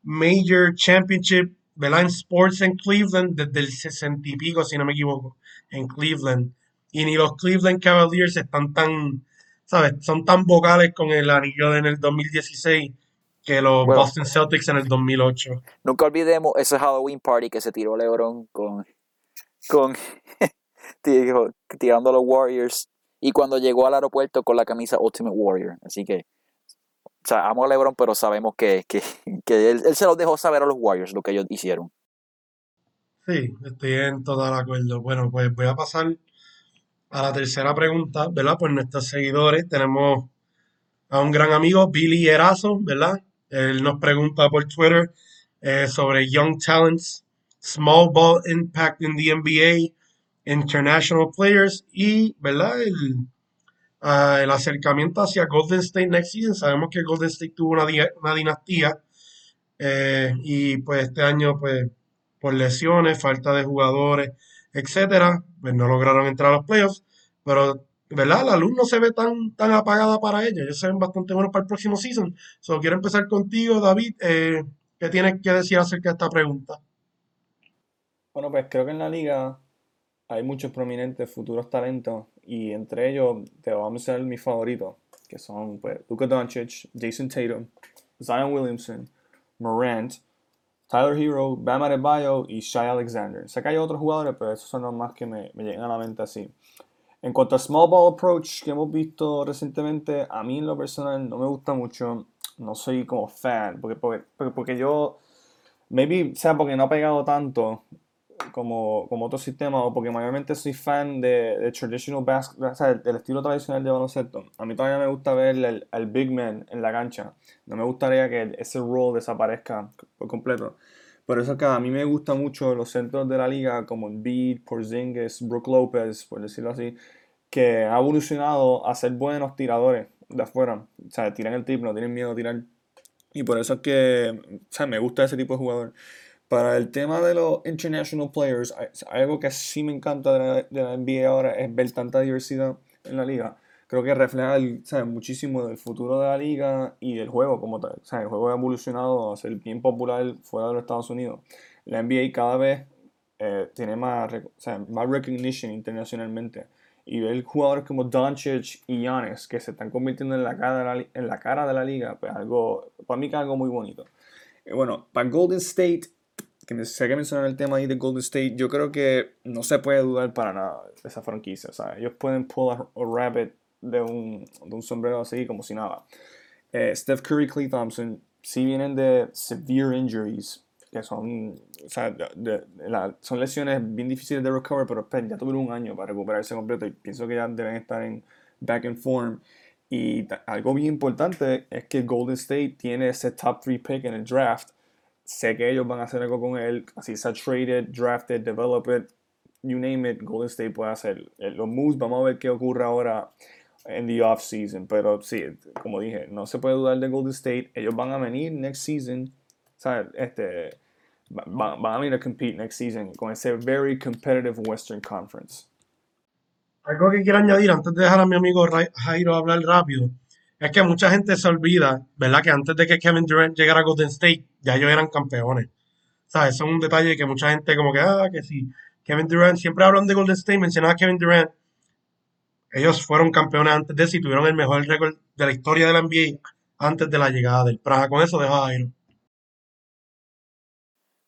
major championship, ¿verdad? En sports en Cleveland desde el 60 y pico, si no me equivoco, en Cleveland. Y ni los Cleveland Cavaliers están tan, ¿sabes? Son tan vocales con el anillo en el 2016 que los Boston Celtics en el 2008. Nunca olvidemos ese Halloween party que se tiró LeBron con, con tirando a los Warriors y cuando llegó al aeropuerto con la camisa Ultimate Warrior. Así que, o sea, amo a LeBron, pero sabemos que, que, él, se los dejó saber a los Warriors lo que ellos hicieron. Sí, estoy en total acuerdo. Bueno, pues voy a pasar a la tercera pregunta, ¿verdad? Por nuestros seguidores tenemos a un gran amigo, Billy Erazo, ¿verdad? Él nos pregunta por Twitter eh, sobre Young Talents, Small Ball Impact in the NBA, international players y, ¿verdad? El, ah, el acercamiento hacia Golden State next season. Sabemos que Golden State tuvo una, dinastía eh, y pues este año, pues por lesiones, falta de jugadores, etcétera, pues no lograron entrar a los playoffs, pero ¿verdad? La luz no se ve tan, tan apagada para ellos. Ellos se ven bastante buenos para el próximo season. So, quiero empezar contigo, David. Eh, ¿Qué tienes que decir acerca de esta pregunta? Bueno, pues creo que en la liga hay muchos prominentes futuros talentos y entre ellos te vamos a mencionar mis favoritos, que son pues, Luka Doncic, Jason Tatum, Zion Williamson, Morant, Tyler Hero, Bam Adebayo y Shai Alexander. Sé que hay otros jugadores, pero esos son los más que me, me llegan a la mente así. En cuanto a Small Ball Approach que hemos visto recientemente, a mí en lo personal no me gusta mucho. No soy como fan, porque, porque, porque yo, maybe sea porque no ha pegado tanto como, como otro sistema o porque mayormente soy fan de, el, estilo tradicional de baloncesto. A mí todavía me gusta ver al big man en la cancha. No me gustaría que ese role desaparezca por completo. Por eso que a mí me gusta mucho los centros de la liga como Embiid, Porzingis, Brook Lopez, por decirlo así, que ha evolucionado a ser buenos tiradores de afuera. O sea, tiran el triple, no tienen miedo a tirar. Y por eso es que o sea, me gusta ese tipo de jugador. Para el tema de los international players, algo que sí me encanta de la, NBA ahora es ver tanta diversidad en la liga. Creo que refleja muchísimo del futuro de la liga y del juego como tal. Sea, el juego ha evolucionado a ser bien popular fuera de los Estados Unidos. La NBA cada vez eh, tiene más, sea, más recognition internacionalmente. Y ver jugadores como Doncic y Giannis que se están convirtiendo en la cara de la, en la, cara de la liga, pues algo, para mí que es algo muy bonito. bueno, para Golden State que sé que mencionar el tema ahí de Golden State, yo creo que no se puede dudar para nada de esa franquicia. O sea, ellos pueden pull a, rabbit de un, de un, sombrero así como si nada. Eh, Steph Curry, Clay Thompson, si vienen de severe injuries, que son, o sea, son lesiones bien difíciles de recover, pero pues, ya tuvieron un año para recuperarse completo y pienso que ya deben estar en back in form. Y algo bien importante es que Golden State tiene ese top 3 pick en el draft Sé que ellos van a hacer algo con él, así sea traded, drafted, developed, you name it, Golden State puede hacer. Eh, los moves, vamos a ver qué ocurre ahora en the off season, pero sí, como dije, no se puede dudar de Golden State, ellos van a venir next season, ¿sabes? Este, van, a venir a compete next season con ese very competitive Western Conference. Algo que quiero añadir antes de dejar a mi amigo Jairo hablar rápido es que mucha gente se olvida, ¿verdad? Que antes de que Kevin Durant llegara a Golden State, ya ellos eran campeones. ¿Sabes? Eso es un detalle que mucha gente como que, ah, que si Kevin Durant, siempre hablan de Golden State, mencionaba a Kevin Durant. Ellos fueron campeones antes de y tuvieron el mejor récord de la historia de la NBA antes de la llegada del Praga. Con eso dejo a Jairo.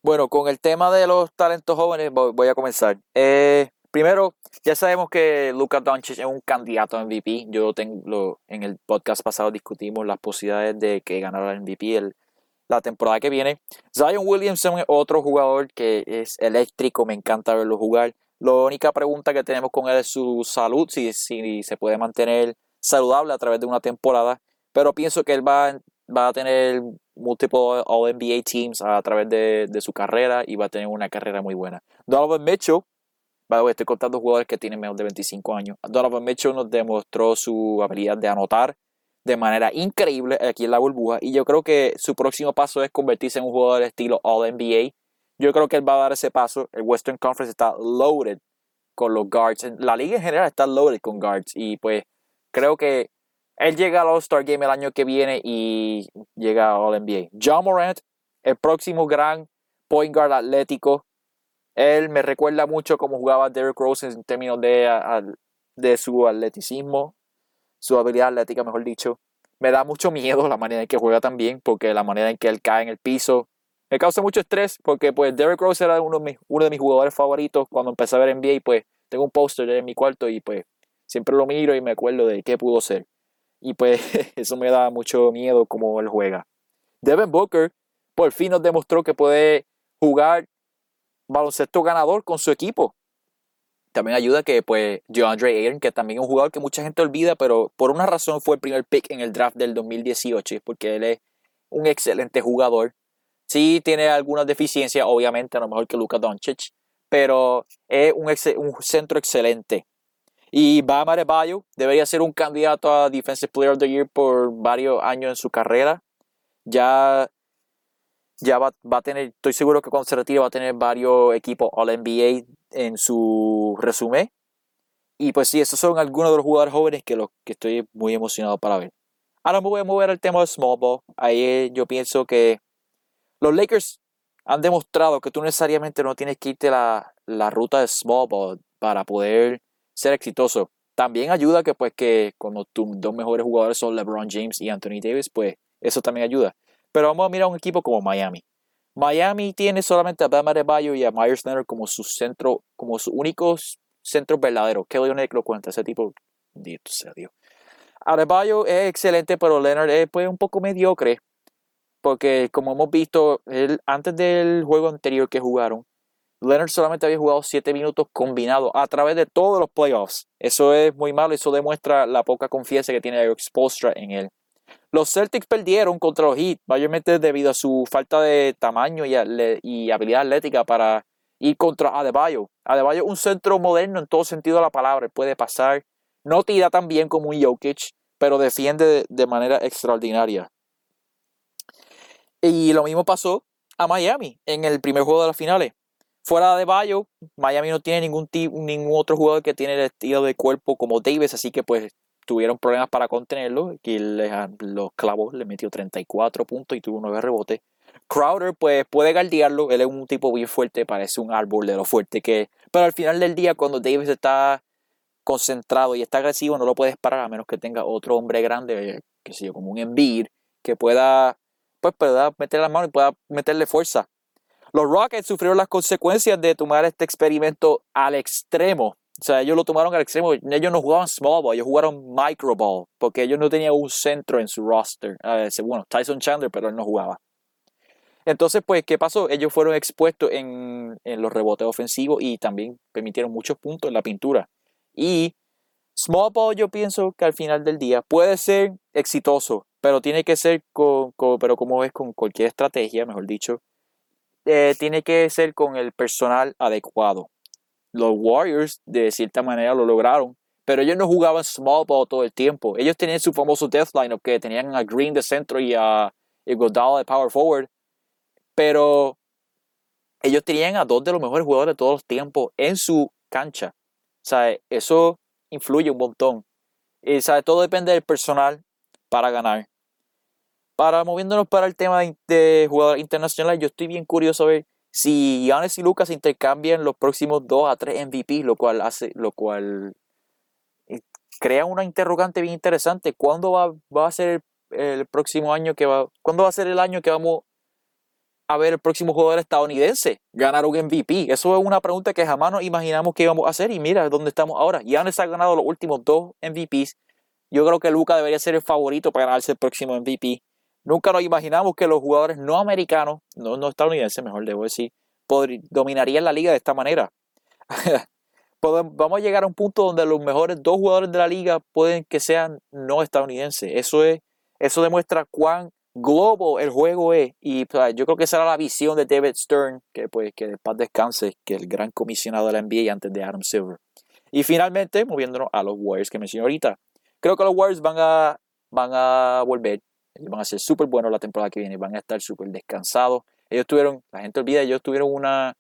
Bueno, con el tema de los talentos jóvenes voy a comenzar. Eh, Primero, ya sabemos que Luka Doncic es un candidato a MVP. Yo tengo en el podcast pasado discutimos las posibilidades de que ganara el MVP la temporada que viene. Zion Williamson es otro jugador que es eléctrico, me encanta verlo jugar. La única pregunta que tenemos con él es su salud, si, si se puede mantener saludable a través de una temporada. Pero pienso que él va, va a tener múltiples All-NBA teams a través de, de, su carrera y va a tener una carrera muy buena. Donovan Mitchell estoy contando jugadores que tienen menos de 25 años. Donovan Mitchell nos demostró su habilidad de anotar de manera increíble aquí en la burbuja y yo creo que su próximo paso es convertirse en un jugador de estilo All-NBA. Yo creo que él va a dar ese paso. El Western Conference está loaded con los guards. La liga en general está loaded con guards y pues creo que él llega al All-Star Game el año que viene y llega a All-NBA. John Morant, el próximo gran point guard atlético él me recuerda mucho cómo jugaba Derrick Rose en términos de, de su atleticismo, su habilidad atlética, mejor dicho. Me da mucho miedo la manera en que juega también, porque la manera en que él cae en el piso me causa mucho estrés, porque pues Derrick Rose era uno de mis, jugadores favoritos cuando empecé a ver NBA, y pues tengo un póster en mi cuarto y pues siempre lo miro y me acuerdo de qué pudo ser. Y pues eso me da mucho miedo como él juega. Devin Booker por fin nos demostró que puede jugar baloncesto ganador con su equipo. También ayuda que pues DeAndre Ayton, que también es un jugador que mucha gente olvida, pero por una razón fue el primer pick en el draft del 2018, porque él es un excelente jugador. Sí tiene algunas deficiencias, obviamente, a lo mejor que Luka Doncic, pero es un, un centro excelente. Y Bam Adebayo debería ser un candidato a Defensive Player of the Year por varios años en su carrera. Ya ya va, a tener, estoy seguro que cuando se retire va a tener varios equipos All-NBA en su resumen. Y pues sí, esos son algunos de los jugadores jóvenes que, los, que estoy muy emocionado para ver. Ahora me voy a mover al tema del small ball. Ahí yo pienso que los Lakers han demostrado que tú necesariamente no tienes que irte la, la ruta de small ball para poder ser exitoso. También ayuda que pues que cuando tus dos mejores jugadores son LeBron James y Anthony Davis, pues eso también ayuda. Pero vamos a mirar un equipo como Miami. Miami tiene solamente a Bam Adebayo y a Myers Leonard como su centro, como sus únicos centros verdaderos. Kelly Olynyk lo cuenta, ese tipo, Dios sea Dios. Adebayo es excelente, pero Leonard es pues, un poco mediocre. Porque como hemos visto, él, antes del juego anterior que jugaron, Leonard solamente había jugado 7 minutos combinados a través de todos los playoffs. Eso es muy malo, eso demuestra la poca confianza que tiene Eric Spoelstra en él. Los Celtics perdieron contra los Heat, mayormente debido a su falta de tamaño y, habilidad atlética para ir contra Adebayo. Adebayo es un centro moderno en todo sentido de la palabra, puede pasar, no tira tan bien como un Jokic, pero defiende de manera extraordinaria. Y lo mismo pasó a Miami en el primer juego de las finales. Fuera de Bayo, Miami no tiene ningún, ningún otro jugador que tiene el estilo de cuerpo como Davis, así que pues tuvieron problemas para contenerlo. Y los clavos le metió 34 puntos y tuvo 9 rebotes. Crowder pues puede guardiarlo, él es un tipo bien fuerte, parece un árbol de lo fuerte que. Pero al final del día, cuando Davis está concentrado y está agresivo, no lo puedes parar a menos que tenga otro hombre grande, que sé yo, como un Embiid, que pueda, pues, pueda meter las manos y pueda meterle fuerza. Los Rockets sufrieron las consecuencias de tomar este experimento al extremo. O sea, ellos lo tomaron al extremo. Ellos no jugaban small ball, ellos jugaron micro ball, porque ellos no tenían un centro en su roster. bueno, Tyson Chandler, pero él no jugaba. Entonces, pues, ¿qué pasó? Ellos fueron expuestos en, los rebotes ofensivos y también permitieron muchos puntos en la pintura. Y small ball yo pienso que al final del día puede ser exitoso, pero tiene que ser con, pero como ves con cualquier estrategia, mejor dicho, eh, tiene que ser con el personal adecuado. Los Warriors de cierta manera lo lograron, pero ellos no jugaban small ball todo el tiempo. Ellos tenían su famoso death lineup que tenían a Green de centro y a Iguodala de power forward, pero ellos tenían a dos de los mejores jugadores de todos los tiempos en su cancha. O sea, eso influye un montón. Y ¿sabe? todo depende del personal para ganar. Para moviéndonos para el tema de, jugador internacional, yo estoy bien curioso a ver si Giannis y Lucas intercambian los próximos dos a tres MVP, lo cual hace, lo cual eh, crea una interrogante bien interesante. ¿Cuándo va, va a ser el, el, próximo año que va? ¿Cuándo va a ser el año que vamos a ver el próximo jugador estadounidense ganar un MVP? Eso es una pregunta que jamás nos imaginamos que íbamos a hacer y mira dónde estamos ahora. Giannis ha ganado los últimos dos MVPs. Yo creo que Luca debería ser el favorito para ganarse el próximo MVP. Nunca nos imaginamos que los jugadores no americanos, no, estadounidenses, mejor debo decir, dominarían la liga de esta manera. Vamos a llegar a un punto donde los mejores dos jugadores de la liga pueden que sean no estadounidenses. Eso, es, eso demuestra cuán global el juego es. Y yo creo que esa era la visión de David Stern, que pues que de paz descanse, que el gran comisionado de la NBA antes de Adam Silver. Y finalmente, moviéndonos a los Warriors que mencioné ahorita. Creo que los Warriors van a, van a volver. Ellos van a ser súper buenos la temporada que viene. Van a estar súper descansados. Ellos tuvieron, la gente olvida, ellos tuvieron una,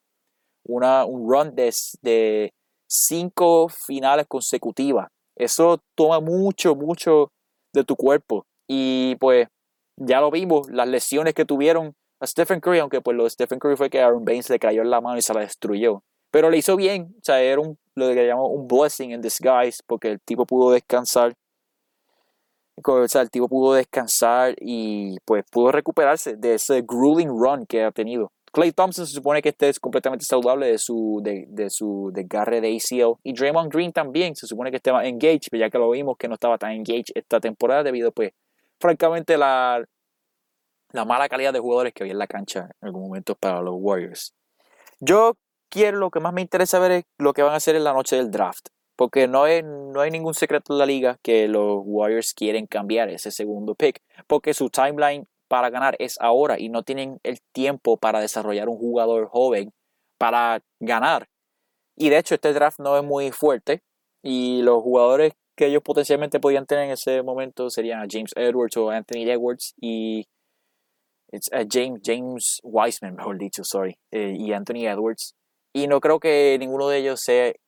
una, un run de, de cinco finales consecutivas. Eso toma mucho, mucho de tu cuerpo. Y pues ya lo vimos, las lesiones que tuvieron a Stephen Curry, aunque pues lo de Stephen Curry fue que Aaron Baines le cayó en la mano y se la destruyó. Pero le hizo bien, o sea, era un, lo que llamamos un blessing in disguise, porque el tipo pudo descansar. O sea, el tipo pudo descansar y pues pudo recuperarse de ese grueling run que ha tenido. Clay Thompson se supone que esté completamente saludable de su, de, de su desgarre de ACL. Y Draymond Green también se supone que esté engaged, pero ya que lo vimos que no estaba tan engaged esta temporada debido pues francamente la, la mala calidad de jugadores que había en la cancha en algún momento para los Warriors. Yo quiero, lo que más me interesa ver es lo que van a hacer en la noche del draft. Porque no, hay, no hay ningún secreto en la liga que los Warriors quieren cambiar ese segundo pick. Porque su timeline para ganar es ahora y no tienen el tiempo para desarrollar un jugador joven para ganar. Y de hecho este draft no es muy fuerte y los jugadores que ellos potencialmente podían tener en ese momento serían James Edwards o Anthony Edwards y uh, James, James Wiseman, mejor dicho, sorry, eh, y Anthony Edwards. Y no creo que ninguno de ellos se eh,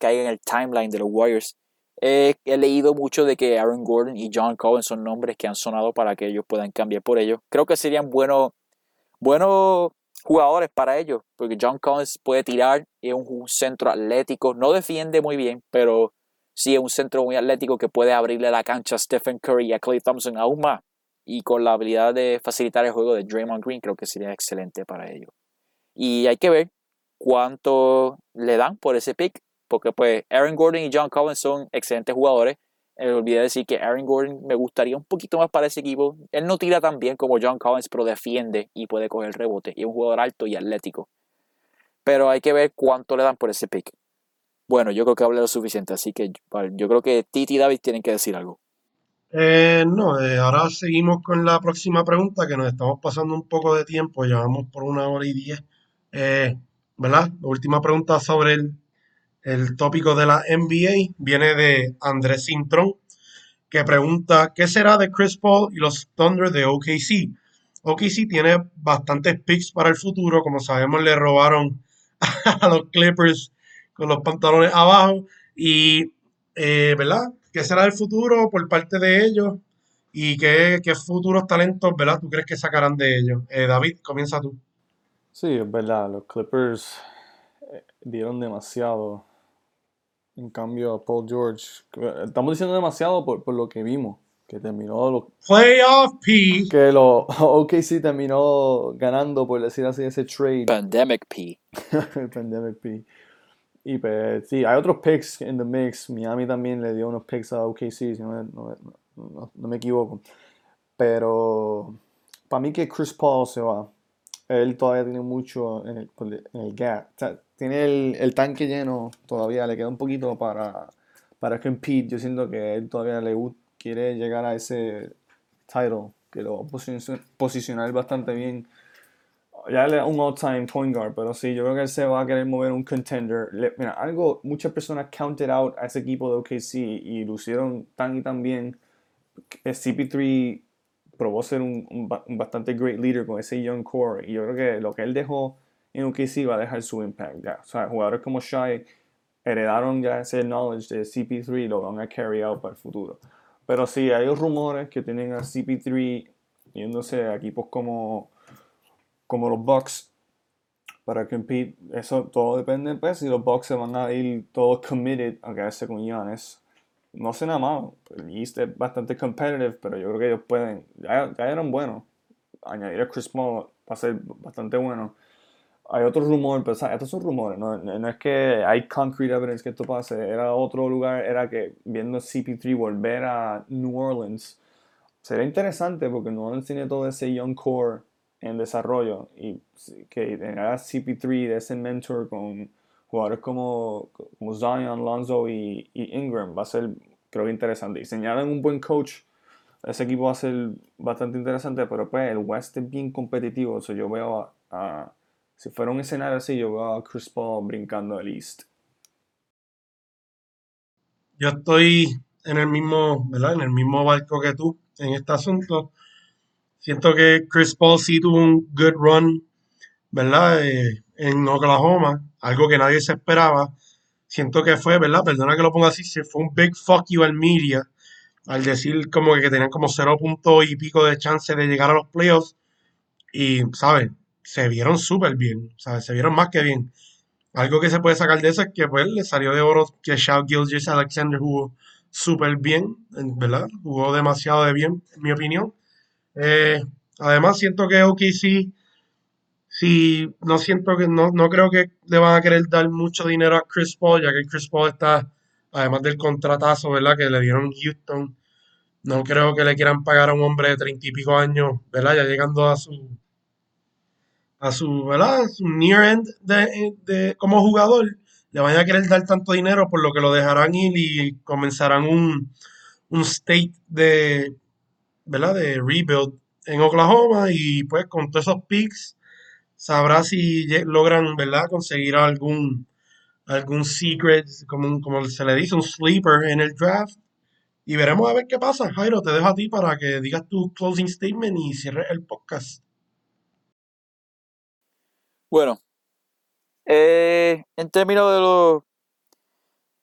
caiga en el timeline de los Warriors. he leído mucho de que Aaron Gordon y John Cohen son nombres que han sonado para que ellos puedan cambiar por ellos. Creo que serían buenos, buenos jugadores para ellos, porque John Collins puede tirar, es un centro atlético, no defiende muy bien, pero sí es un centro muy atlético que puede abrirle la cancha a Stephen Curry y a Clay Thompson aún más. y con la habilidad de facilitar el juego de Draymond Green, creo que sería excelente para ellos. Y hay que ver cuánto le dan por ese pick, porque pues Aaron Gordon y John Collins son excelentes jugadores. Me olvidé decir que Aaron Gordon me gustaría un poquito más para ese equipo. Él no tira tan bien como John Collins, pero defiende y puede coger rebote. Y es un jugador alto y atlético. Pero hay que ver cuánto le dan por ese pick. Bueno, yo creo que hablé lo suficiente, así que yo creo que Titi y David tienen que decir algo. Eh, no, eh, ahora seguimos con la próxima pregunta, que nos estamos pasando un poco de tiempo, llevamos por una hora y diez. Eh, ¿verdad? La última pregunta sobre el, el tópico de la NBA viene de Andrés Cintrón, que pregunta, ¿qué será de Chris Paul y los Thunder de OKC? OKC tiene bastantes picks para el futuro, como sabemos le robaron a los Clippers con los pantalones abajo y, ¿verdad? ¿Qué será del futuro por parte de ellos? ¿Y qué, qué futuros talentos, verdad, tú crees que sacarán de ellos? Eh, David, comienza tú. Sí, es verdad, los Clippers eh, dieron demasiado. En cambio, Paul George, estamos diciendo demasiado por, por lo que vimos, que terminó los Playoff P. que lo OKC terminó ganando, por decir así, ese trade. Pandemic P. Pandemic P. Y pues sí, hay otros picks en the mix. Miami también le dio unos picks a OKC, si no, me- no, no- no me equivoco. Pero para mí que Chris Paul se va. Él todavía tiene mucho en el, en el gap. O sea, tiene el, el tanque lleno todavía, le queda un poquito para, para compete. Yo siento que él todavía le quiere llegar a ese title, que lo va a posicion- posicionar bastante bien ya él es un all-time point guard, pero sí, yo creo que él se va a querer mover un contender. Le- mira, algo, muchas personas counted out a ese equipo de OKC y lucieron tan y tan bien. que CP3 probó ser un, un un bastante great leader con ese young core y yo creo que lo que él dejó en OKC va a dejar su impact. Ya. O sea, jugadores como Shai heredaron ya ese knowledge de CP3 y lo van a carry out para el futuro. Pero sí, hay rumores que tienen a CP3 yéndose a equipos como como los Bucks para compete. Eso todo depende, pues, si los Bucks se van a ir todos committed a quedarse con Giannis. No sé nada más. El East es bastante competitive, pero yo creo que ellos pueden. Ya, ya eran buenos. Añadir a Chris Paul va a ser bastante bueno. Hay otro rumor, pero sea, estos son rumores, no, no es que hay concrete evidence que esto pase. Era otro lugar, era que viendo CP3 volver a New Orleans, sería interesante porque New Orleans tiene todo ese young core en desarrollo y que tener a CP3 de ese mentor con jugadores como, como Zion, Lonzo y, y Ingram va a ser creo que interesante y señalan un buen coach ese equipo va a ser bastante interesante pero pues el West es bien competitivo o sea, yo veo a, a- si fuera un escenario así yo veo a Chris Paul brincando el East Yo estoy en el mismo, ¿verdad? En el mismo barco que tú en este asunto. Siento que Chris Paul sí tuvo un good run, ¿verdad? Eh, en Oklahoma, algo que nadie se esperaba. Siento que fue, ¿verdad? Perdona que lo ponga así, se fue un big fuck you al media al decir como que tenían como cero puntos y pico de chance de llegar a los playoffs y, ¿sabes? Se vieron súper bien, ¿sabes? Se vieron más que bien. Algo que se puede sacar de eso es que pues le salió de oro que Shao Gilgis Alexander jugó súper bien, ¿verdad? Jugó demasiado de bien, en mi opinión. Eh, además, siento que OKC, si no siento que, no, no creo que le van a querer dar mucho dinero a Chris Paul, ya que Chris Paul está, además del contratazo, ¿verdad? Que le dieron Houston, no creo que le quieran pagar a un hombre de treinta y pico años, ¿verdad? Ya llegando a su, a su, ¿verdad? Su near end de, de- como jugador, le vayan a querer dar tanto dinero, por lo que lo dejarán ir y comenzarán un, un state de, ¿verdad? De rebuild en Oklahoma y pues con todos esos picks sabrá si logran, ¿verdad? Conseguir algún, algún secret, como, como se le dice, un sleeper en el draft. Y veremos a ver qué pasa. Jairo, te dejo a ti para que digas tu closing statement y cierres el podcast. Bueno, eh, en términos de lo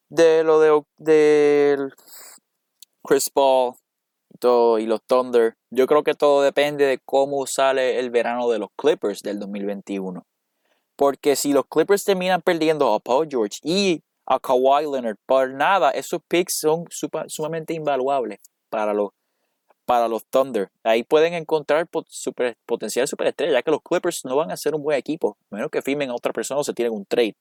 de lo de, del Chris Paul y los Thunder, yo creo que todo depende de cómo sale el verano de los Clippers del 2021. Porque si los Clippers terminan perdiendo a Paul George y a Kawhi Leonard por nada, esos picks son sumamente invaluables para los para los Thunder. Ahí pueden encontrar potencial superestrella, ya que los Clippers no van a ser un buen equipo, menos que firmen a otra persona o se tienen un trade.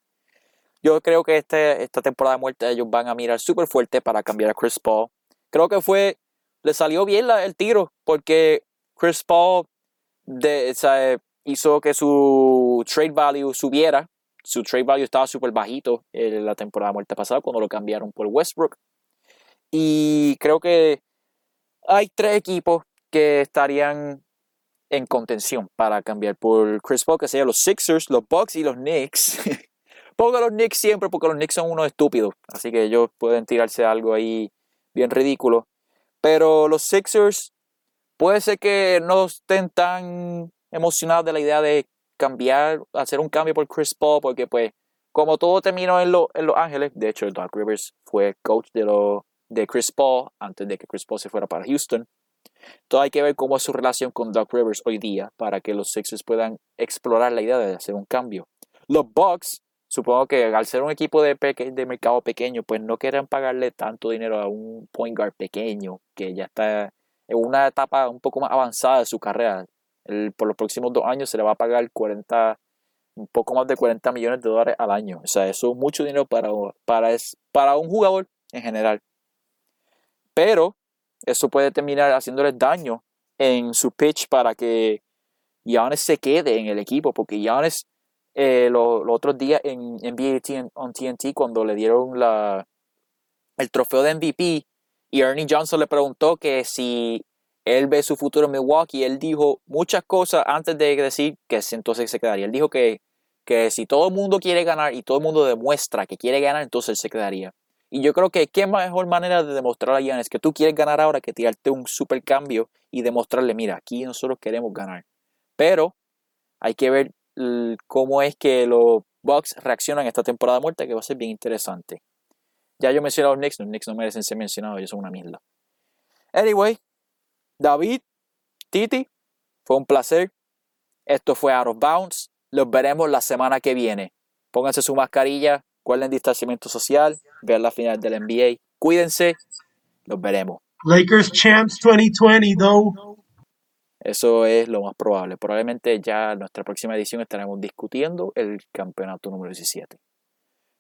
Yo creo que este, esta temporada de muerte ellos van a mirar súper fuerte para cambiar a Chris Paul. Creo que fue, le salió bien el tiro, porque Chris Paul hizo que su trade value subiera. Su trade value estaba súper bajito en la temporada de muerte pasada cuando lo cambiaron por Westbrook. Y creo que hay tres equipos que estarían en contención para cambiar por Chris Paul, que serían los Sixers, los Bucks y los Knicks. Pongo los Knicks siempre porque los Knicks son unos estúpidos, así que ellos pueden tirarse algo ahí bien ridículo. Pero los Sixers puede ser que no estén tan emocionados de la idea de cambiar, hacer un cambio por Chris Paul, porque pues como todo terminó en, en Los Ángeles, de hecho Doc Rivers fue coach de los de Chris Paul antes de que Chris Paul se fuera para Houston. Todo hay que ver cómo es su relación con Doc Rivers hoy día para que los Sixers puedan explorar la idea de hacer un cambio. Los Bucks, supongo que al ser un equipo de, mercado pequeño, pues no quieren pagarle tanto dinero a un point guard pequeño que ya está en una etapa un poco más avanzada de su carrera. por los próximos dos años se le va a pagar 40, un poco más de 40 millones de dólares al año. O sea, eso es mucho dinero para, para, para un jugador en general. Pero eso puede terminar haciéndoles daño en su pitch para que Giannis se quede en el equipo, porque Giannis eh, los otros días en NBA on TNT, cuando le dieron la, el trofeo de MVP, y Ernie Johnson le preguntó que si él ve su futuro en Milwaukee, él dijo muchas cosas antes de decir que entonces se quedaría. Él dijo que, que si todo el mundo quiere ganar y todo el mundo demuestra que quiere ganar, entonces él se quedaría. Y yo creo que qué mejor manera de demostrar a Giannis que tú quieres ganar ahora que tirarte un super cambio y demostrarle, mira, aquí nosotros queremos ganar. Pero hay que ver cómo es que los Bucks reaccionan esta temporada muerta que va a ser bien interesante. Ya yo mencioné a los Knicks, los Knicks no merecen ser mencionados, ellos son una mierda. Anyway, David, Titi, fue un placer. Esto fue Out of Bounds. Los veremos la semana que viene. Pónganse su mascarilla, guarden distanciamiento social, vean la final del NBA. Cuídense, los veremos. Lakers Champs 2020, though. Eso es lo más probable. Probablemente ya en nuestra próxima edición estaremos discutiendo el campeonato número 17.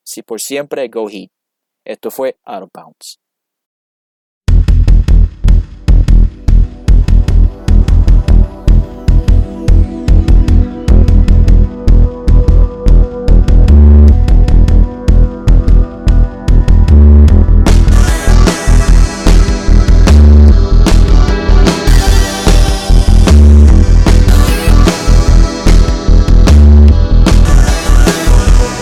Si por siempre, go Heat. Esto fue Out of Bounds.